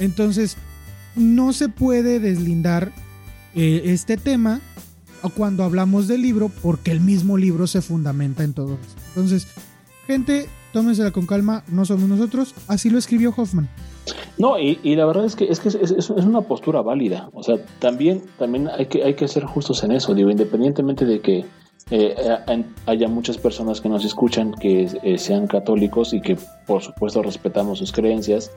Entonces no se puede deslindar eh, este tema cuando hablamos del libro porque el mismo libro se fundamenta en todo eso. Entonces, gente, tómensela con calma, no somos nosotros, así lo escribió Hoffman. No, y, la verdad es que, es, que es, es, una postura válida. O sea, también, también hay, que, hay que ser justos en eso. Digo, independientemente de que eh haya muchas personas que nos escuchan que eh, sean católicos y que por supuesto respetamos sus creencias,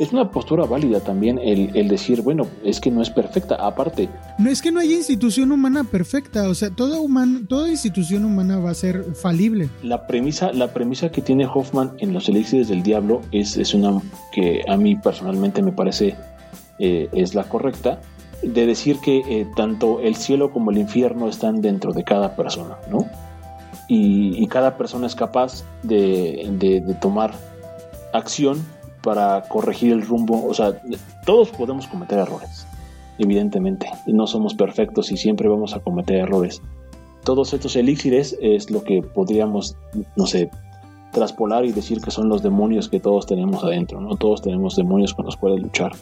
es una postura válida también el, decir, bueno, es que no es perfecta, aparte. No es que no haya institución humana perfecta, o sea, toda, toda institución humana va a ser falible. La premisa, la premisa que tiene Hoffman en Los Elixires del Diablo es, es una que a mí personalmente me parece eh, es la correcta, de decir que eh, tanto el cielo como el infierno están dentro de cada persona, ¿no? Y, cada persona es capaz de, tomar acción para corregir el rumbo. O sea, todos podemos cometer errores, evidentemente, y no somos perfectos y siempre vamos a cometer errores. Todos estos elixires es lo que podríamos, no sé, traspolar y decir que son los demonios que todos tenemos adentro, ¿no? Todos tenemos demonios con los cuales luchar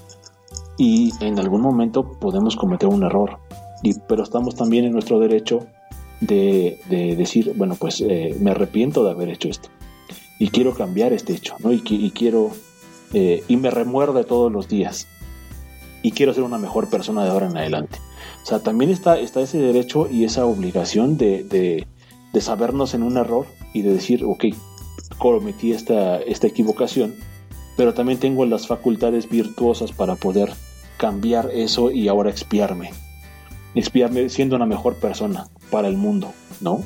y en algún momento podemos cometer un error, y, pero estamos también en nuestro derecho de, decir, bueno, pues eh, me arrepiento de haber hecho esto y quiero cambiar este hecho, ¿no? Y, quiero, eh, y me remuerde todos los días y quiero ser una mejor persona de ahora en adelante. O sea, también está, está ese derecho y esa obligación de, de, sabernos en un error y de decir, ok, cometí esta, esta equivocación, pero también tengo las facultades virtuosas para poder cambiar eso y ahora expiarme. Expiarme siendo una mejor persona para el mundo, ¿no?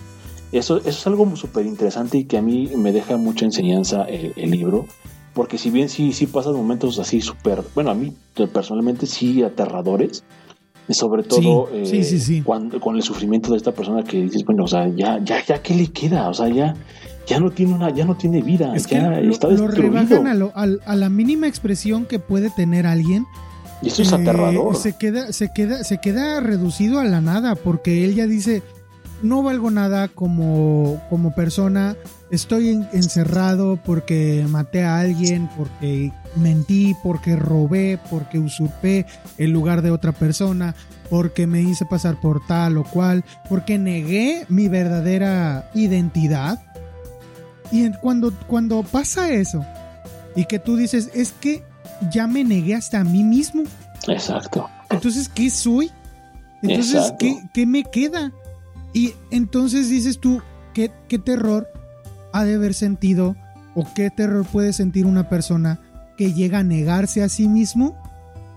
Eso, es algo súper interesante y que a mí me deja mucha enseñanza el, libro, porque si bien sí, sí pasan momentos así súper, bueno, a mí personalmente sí aterradores, sobre todo sí, sí, sí, Cuando, con el sufrimiento de esta persona que dices, bueno, o sea, ya, ya, ya, ¿qué le queda? O sea, ya, ya no tiene una, ya no tiene vida, es ya que está lo, rebajan a, lo, a, la mínima expresión que puede tener alguien. Y eso es aterrador. Se queda, se queda, se queda reducido a la nada, porque él ya dice, no valgo nada como, como persona, estoy encerrado porque maté a alguien, porque mentí, porque robé, porque usurpé el lugar de otra persona, porque me hice pasar por tal o cual, porque negué mi verdadera identidad. Y cuando, cuando pasa eso, y que tú dices, es que ya me negué hasta a mí mismo. Exacto. Entonces, ¿qué soy? Entonces, ¿qué, ¿qué, me queda? Y entonces dices tú, ¿qué, ¿qué terror ha de haber sentido o qué terror puede sentir una persona que llega a negarse a sí mismo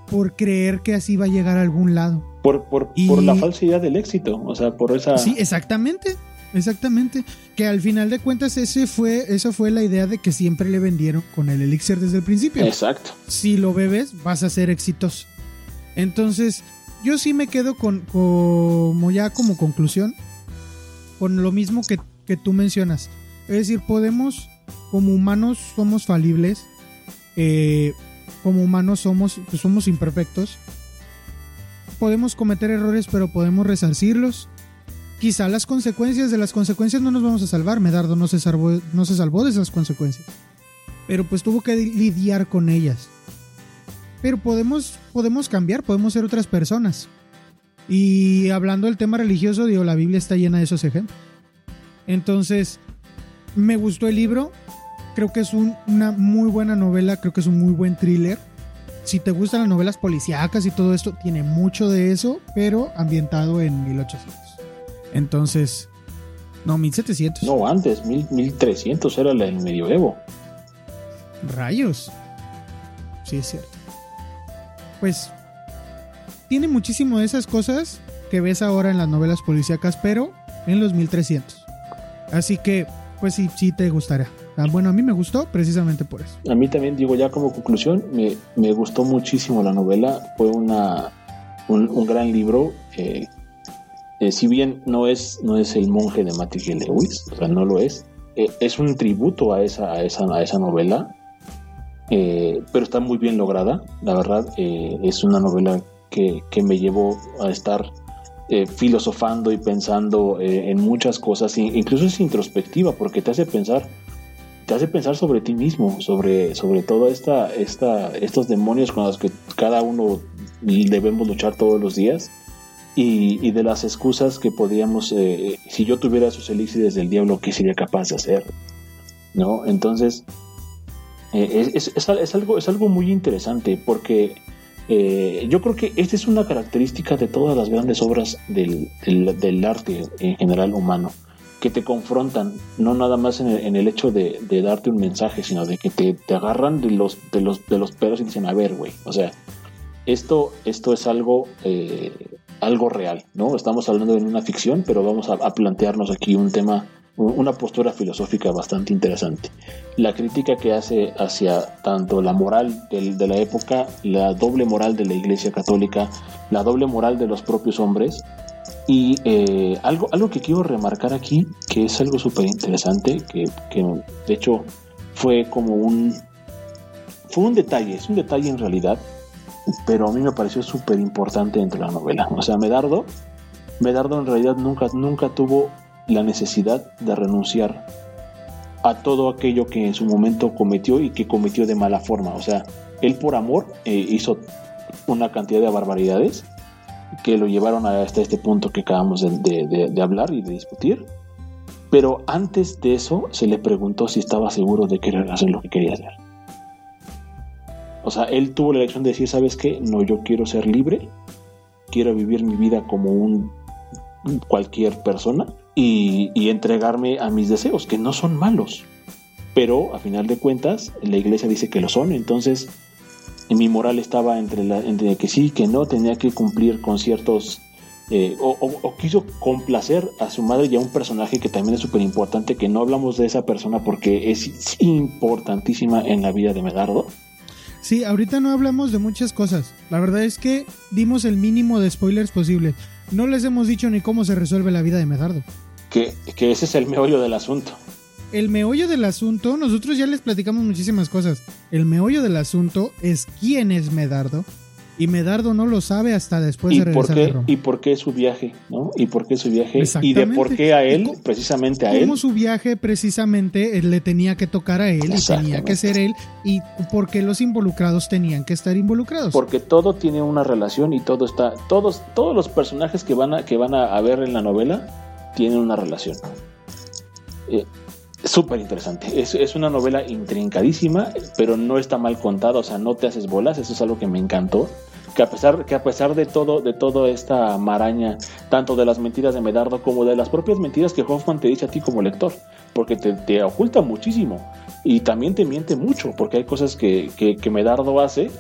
por creer que así va a llegar a algún lado? Por, por, por la falsidad del éxito, o sea, por esa... Sí, exactamente. Exactamente. Que al final de cuentas ese fue, esa fue la idea de que siempre le vendieron con el elixir desde el principio. Exacto. Si lo bebes, vas a ser exitoso. Entonces, yo sí me quedo con, como ya como conclusión, con lo mismo que, que tú mencionas. Es decir, podemos, como humanos somos falibles, eh, como humanos somos, pues somos imperfectos. Podemos cometer errores, pero podemos resarcirlos. Quizá las consecuencias de las consecuencias no nos vamos a salvar. Medardo no se salvó, no se salvó de esas consecuencias. Pero pues tuvo que lidiar con ellas. Pero podemos, podemos cambiar, podemos ser otras personas. Y hablando del tema religioso, digo, la Biblia está llena de esos ejemplos. Entonces, me gustó el libro. Creo que es una muy buena novela, creo que es un muy buen thriller. Si te gustan las novelas policíacas y todo esto, tiene mucho de eso, pero ambientado en 1800. Entonces, no, 1700. No, antes, 1300 era el medioevo. Rayos. Sí, es cierto. Pues tiene muchísimo de esas cosas que ves ahora en las novelas policíacas, pero en los 1300. Así que, pues sí, sí te gustará. Ah, bueno, a mí me gustó precisamente por eso. A mí también, digo, ya como conclusión, me, me gustó muchísimo la novela. Fue una, un, gran libro. Eh, eh, si bien no es, no es el monje de Matty Lewis, o sea, no lo es, eh, es un tributo a esa, a esa, a esa novela, pero está muy bien lograda. La verdad, es una novela que, que me llevó a estar eh, filosofando y pensando eh, en muchas cosas, incluso es introspectiva porque te hace pensar, te hace pensar sobre ti mismo, sobre, sobre todo esta, esta, estos demonios con los que cada uno debemos luchar todos los días y, de las excusas que podríamos, eh, si yo tuviera sus elixires del diablo, ¿qué sería capaz de hacer? ¿No? Entonces, es, es, algo, es algo muy interesante porque eh, yo creo que esta es una característica de todas las grandes obras del, del, arte en general humano, que te confrontan, no nada más en el, hecho de, darte un mensaje, sino de que te, te, agarran de los, de, los, de los pelos y dicen, a ver, güey, o sea, esto, esto es algo, eh, algo real, ¿no? Estamos hablando de una ficción, pero vamos a plantearnos aquí un tema una postura filosófica bastante interesante. La crítica que hace hacia tanto la moral de la época, la doble moral de la Iglesia Católica, la doble moral de los propios hombres. Y eh, algo, algo que quiero remarcar aquí, que es algo súper interesante, que, que de hecho fue como un... Fue un detalle, es un detalle en realidad, pero a mí me pareció súper importante dentro de la novela. O sea, Medardo, Medardo en realidad nunca, nunca tuvo la necesidad de renunciar a todo aquello que en su momento cometió y que cometió de mala forma. O sea, él por amor eh, hizo una cantidad de barbaridades que lo llevaron hasta este punto que acabamos de, hablar y de discutir. Pero antes de eso se le preguntó si estaba seguro de querer hacer lo que quería hacer. O sea, él tuvo la elección de decir, ¿sabes qué? No, yo quiero ser libre, quiero vivir mi vida como un cualquier persona y, entregarme a mis deseos, que no son malos. Pero a final de cuentas, la iglesia dice que lo son, entonces mi moral estaba entre, entre que sí, que no, tenía que cumplir con ciertos... Eh, o, quiso complacer a su madre y a un personaje que también es súper importante, que no hablamos de esa persona porque es importantísima en la vida de Medardo. Sí, ahorita no hablamos de muchas cosas. La verdad es que dimos el mínimo de spoilers posible. No les hemos dicho ni cómo se resuelve la vida de Medardo. Que, que ese es el meollo del asunto. El meollo del asunto, nosotros ya les platicamos muchísimas cosas. El meollo del asunto es quién es Medardo. Y Medardo no lo sabe hasta después ¿Y de por, regresar de qué, Roma. ¿Y por qué su viaje? ¿no? ¿Y por qué su viaje? Y de por qué a ¿Y él, cómo- precisamente a él. Cómo su viaje precisamente eh, le tenía que tocar a él y tenía que ser él y por qué los involucrados tenían que estar involucrados. Porque todo tiene una relación y todo está. Todos, todos los personajes que van a, que van a, a ver en la novela tienen una relación. Eh, Súper interesante. Es, es una novela intrincadísima, pero no está mal contada, o sea, no te haces bolas, eso es algo que me encantó. Que a pesar, que a pesar de todo, de toda esta maraña, tanto de las mentiras de Medardo como de las propias mentiras que Hoffman te dice a ti como lector, porque te, te oculta muchísimo y también te miente mucho, porque hay cosas que, que, que Medardo hace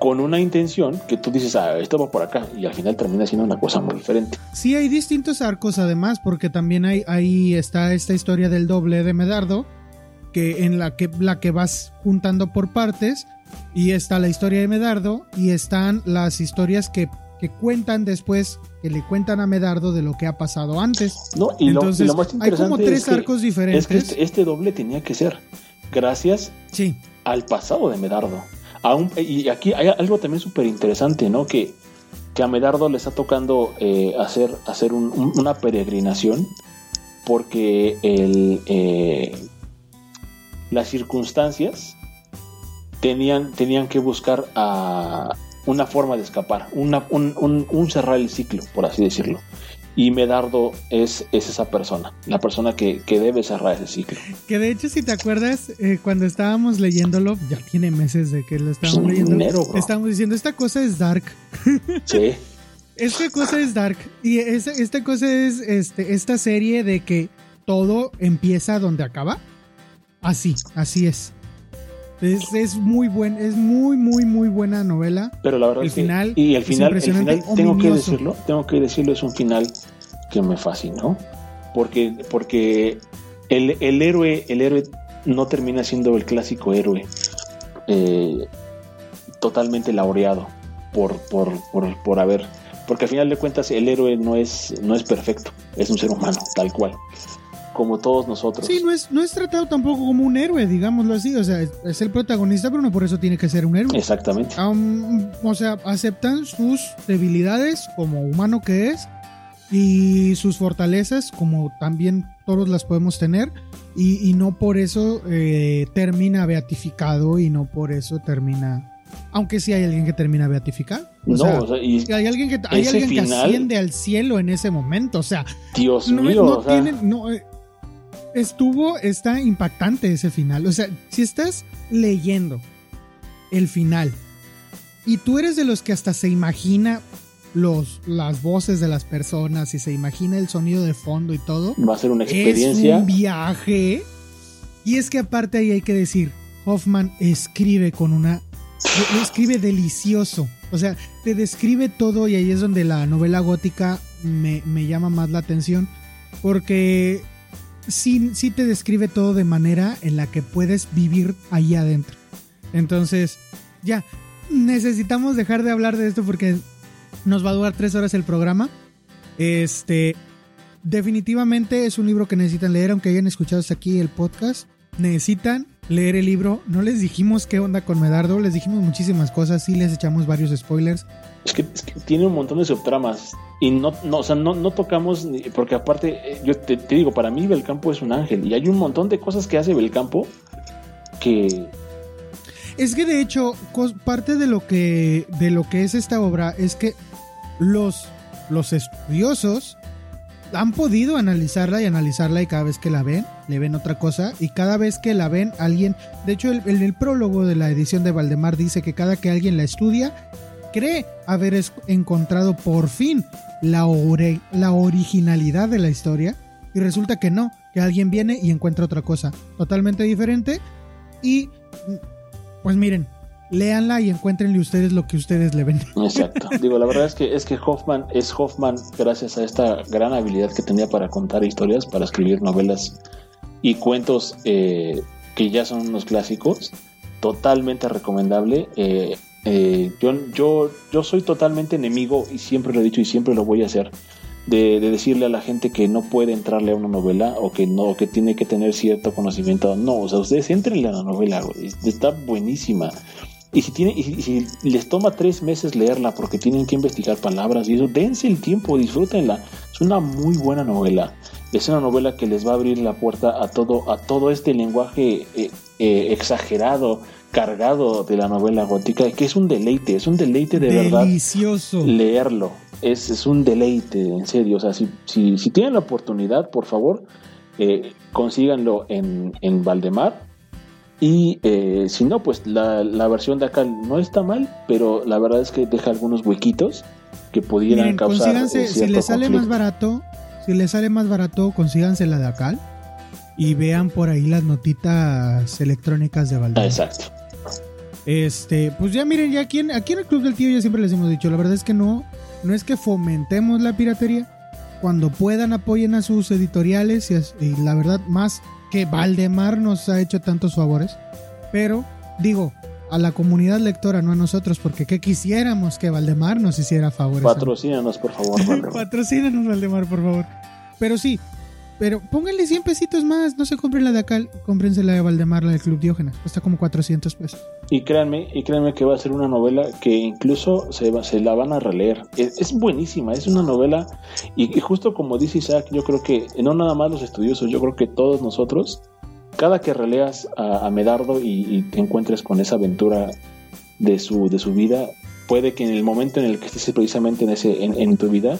con una intención que tú dices, ah, esto va por acá, y al final termina siendo una cosa muy diferente. Sí, hay distintos arcos además, porque también hay, ahí está esta historia del doble de Medardo, que en la que, la que vas juntando por partes, y está la historia de Medardo, y están las historias que, que cuentan después, que le cuentan a Medardo de lo que ha pasado antes. No, y, lo, y Entonces, lo más hay como tres es que, arcos diferentes. es que este, este doble tenía que ser gracias Sí, al pasado de Medardo. Y aquí hay algo también súper interesante, ¿no? Que, que a Medardo le está tocando eh, hacer, hacer un- un- una peregrinación porque el, eh, las circunstancias tenían, tenían que buscar una forma de escapar, un- un cerrar el ciclo, por así decirlo. Y Medardo es, es esa persona, la persona que, que debe cerrar ese ciclo. que de hecho si te acuerdas, eh, cuando estábamos leyéndolo, ya tiene meses de que lo estábamos leyendo, dinero, estábamos diciendo, esta cosa es dark. Sí. Esta cosa es dark. Y esta, esta cosa es este, esta serie de que todo empieza donde acaba. Así, así es. Es, es muy buen, es muy, muy, muy buena novela. Pero la verdad El es que- final y el final, el final tengo que decirlo, tengo que decirlo, es un final que me fascinó. Porque, porque el, el héroe, el héroe no termina siendo el clásico héroe eh, totalmente laureado por, por, por, por haber. Porque al final de cuentas el héroe no es, no es perfecto, es un ser humano, tal cual. Como todos nosotros. Sí, no es, no es tratado tampoco como un héroe, digámoslo así. O sea, es, el protagonista, pero no por eso tiene que ser un héroe. Exactamente. Um, o sea, aceptan sus debilidades como humano que es y sus fortalezas como también todos las podemos tener y, y no por eso eh, termina beatificado y no por eso termina... Aunque sí hay alguien que termina beatificado. O no, sea, o sea, y hay alguien que hay alguien que asciende al cielo en ese momento. O sea, Dios no, mío, no o sea, tienen- no, eh, estuvo, está impactante ese final. O sea, si estás leyendo el final y tú eres de los que hasta se imagina los, las voces de las personas y se imagina el sonido de fondo y todo, va a ser una es experiencia. un viaje. Y es que aparte ahí hay que decir, Hoffman escribe con una... escribe delicioso. O sea, te describe todo y ahí es donde la novela gótica me, me llama más la atención. Porque sí, sí te describe todo de manera en la que puedes vivir ahí adentro. Entonces, ya, necesitamos dejar de hablar de esto porque nos va a durar tres horas el programa. Este, definitivamente es un libro que necesitan leer, aunque hayan escuchado hasta aquí el podcast. Necesitan leer el libro. No les dijimos qué onda con Medardo, les dijimos muchísimas cosas, sí les echamos varios spoilers. Es que, es que tiene un montón de subtramas y no, no, o sea, no, no tocamos, ni- porque aparte, eh, yo te, te digo, para mí Belcampo es un ángel y hay un montón de cosas que hace Belcampo que Es que de hecho, parte de lo que de lo que es esta obra es que los los estudiosos han podido analizarla y analizarla y cada vez que la ven, le ven otra cosa. Y cada vez que la ven alguien, de hecho el, el- prólogo de la edición de Valdemar dice que cada que alguien la estudia, cree haber encontrado por fin la, ore- la originalidad de la historia. Y resulta que no, que alguien viene y encuentra otra cosa totalmente diferente. Y pues miren, léanla y encuéntrenle ustedes lo que ustedes le ven. Exacto. Digo, la verdad es que es que Hoffman es Hoffman gracias a esta gran habilidad que tenía para contar historias, para escribir novelas y cuentos eh, que ya son unos clásicos. totalmente recomendable. Eh, eh, yo, yo, yo soy totalmente enemigo, y siempre lo he dicho y siempre lo voy a hacer, de, decirle a la gente que no puede entrarle a una novela o que no, que tiene que tener cierto conocimiento. No, o sea, ustedes entrenle a la novela, está buenísima. Y si, tiene, y si les toma tres meses leerla porque tienen que investigar palabras y eso, dense el tiempo, disfrútenla. Es una muy buena novela. Es una novela que les va a abrir la puerta a todo, a todo este lenguaje eh, eh, exagerado, cargado de la novela gótica, que es un deleite, es un deleite de Delicioso. verdad leerlo. Es, es, un deleite, en serio. O sea, si, si, si tienen la oportunidad, por favor, eh, consíganlo en, en Valdemar y eh, si no, pues la, versión de acá no está mal, pero la verdad es que deja algunos huequitos que pudieran causar. Eh, si les sale más barato, si les sale más barato, consíganse la de acá y vean por ahí las notitas electrónicas de Valdemar. exacto. Este, pues ya miren, ya aquí en, aquí en el Club del Tío ya siempre les hemos dicho, la verdad es que no, no es que fomentemos la piratería. Cuando puedan apoyen a sus editoriales y la verdad más que Valdemar nos ha hecho tantos favores, pero digo, a la comunidad lectora, no a nosotros, porque ¿qué quisiéramos que Valdemar nos hiciera favores? Patrocínanos, por favor, Valdemar. Patrocínanos, Valdemar, por favor. Pero sí, pero pónganle 100 pesitos más, no se compren la de acá, cómprense la de Valdemar, la del Club Diógenes, cuesta como 400 pesos. Y créanme, y créanme que va a ser una novela que incluso se, la van a releer. Es, buenísima, es una novela, y, justo como dice Isaac, yo creo que, no nada más los estudiosos, yo creo que todos nosotros, cada que releas a, Medardo y, te encuentres con esa aventura de su, de su vida, puede que en el momento en el que estés precisamente en, ese, en tu vida,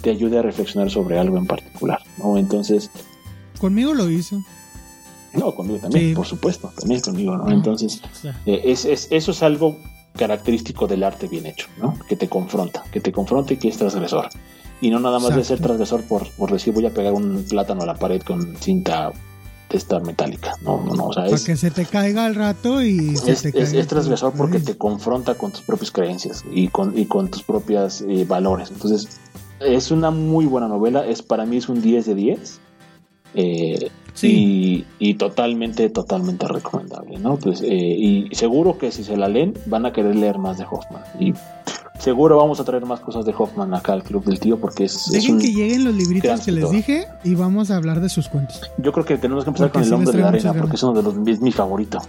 te ayude a reflexionar sobre algo en particular, ¿no? Entonces... Conmigo lo hizo. No, conmigo también, por supuesto, también conmigo, ¿no? Entonces, eh, es, eso es algo característico del arte bien hecho, ¿no? Que te confronta, que te confronta y que es transgresor. Y no nada más de ser transgresor por, por decir voy a pegar un plátano a la pared con cinta de esta metálica. No, no, no. O sea, Para que se te caiga al rato y. es, es, transgresor porque te confronta con tus propias creencias y con, y con tus propios eh, valores. Entonces, es una muy buena novela, es para mí es un 10 de 10. Eh, sí. y, totalmente, totalmente recomendable, ¿no? Pues, eh, y seguro que si se la leen, van a querer leer más de Hoffman. Y seguro vamos a traer más cosas de Hoffman acá al Club del Tío porque es... Dejen que lleguen los libritos que les dije y vamos a hablar de sus cuentos. Yo creo que tenemos que empezar con El Hombre de la Arena porque es uno de los... es mi favorito.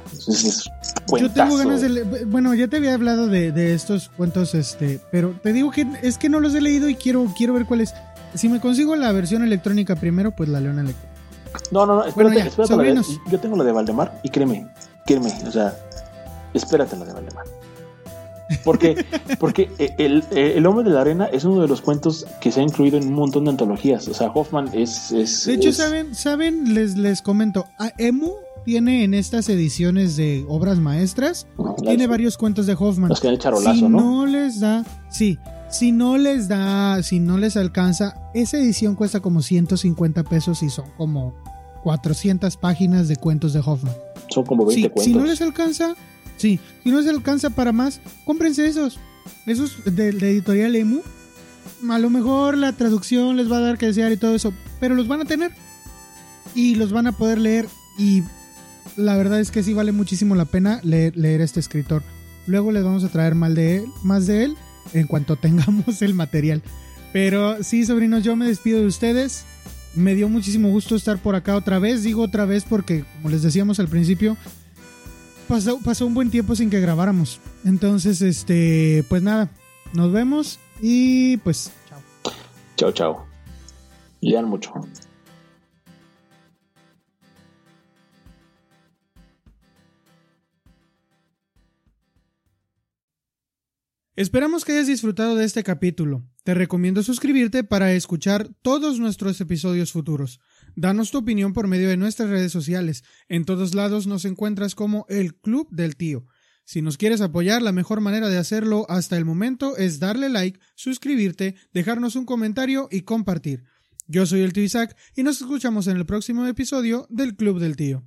Yo tengo ganas de... Bueno, ya te había hablado de, estos cuentos, este, pero te digo que es que no los he leído y quiero, quiero ver cuáles... Si me consigo la versión electrónica primero, pues la leo en electrónica. No, no, no, espérate, espérate. yo tengo la de Valdemar y créeme, créeme, o sea, espérate la de Valdemar. Porque, porque el, el, Hombre de la Arena es uno de los cuentos que se ha incluido en un montón de antologías. O sea, Hoffman es. es de hecho, ¿saben? ¿saben? Les, les comento. A Emu tiene en estas ediciones de obras maestras, tiene varios cuentos de Hoffman. Los que charolazo, si ¿no? les da. Sí. Si no les da, si no les alcanza, esa edición cuesta como 150 pesos y son como 400 páginas de cuentos de Hoffman. Son como 20 cuentos. Si no les alcanza, Sí, si no se alcanza para más, cómprense esos. Esos de, editorial EMU. A lo mejor la traducción les va a dar que desear y todo eso, pero los van a tener y los van a poder leer. Y la verdad es que sí vale muchísimo la pena leer, leer este escritor. Luego les vamos a traer más de él, más de él en cuanto tengamos el material. Pero sí, sobrinos, yo me despido de ustedes. Me dio muchísimo gusto estar por acá otra vez. Digo otra vez porque, como les decíamos al principio, pasó, pasó un buen tiempo sin que grabáramos. Entonces, este, pues nada, nos vemos y pues chao. Chao, chao. Lean mucho. Esperamos que hayas disfrutado de este capítulo. Te recomiendo suscribirte para escuchar todos nuestros episodios futuros. Danos tu opinión por medio de nuestras redes sociales. En todos lados nos encuentras como el Club del Tío. Si nos quieres apoyar, la mejor manera de hacerlo hasta el momento es darle like, suscribirte, dejarnos un comentario y compartir. Yo soy el tío Isaac y nos escuchamos en el próximo episodio del Club del Tío.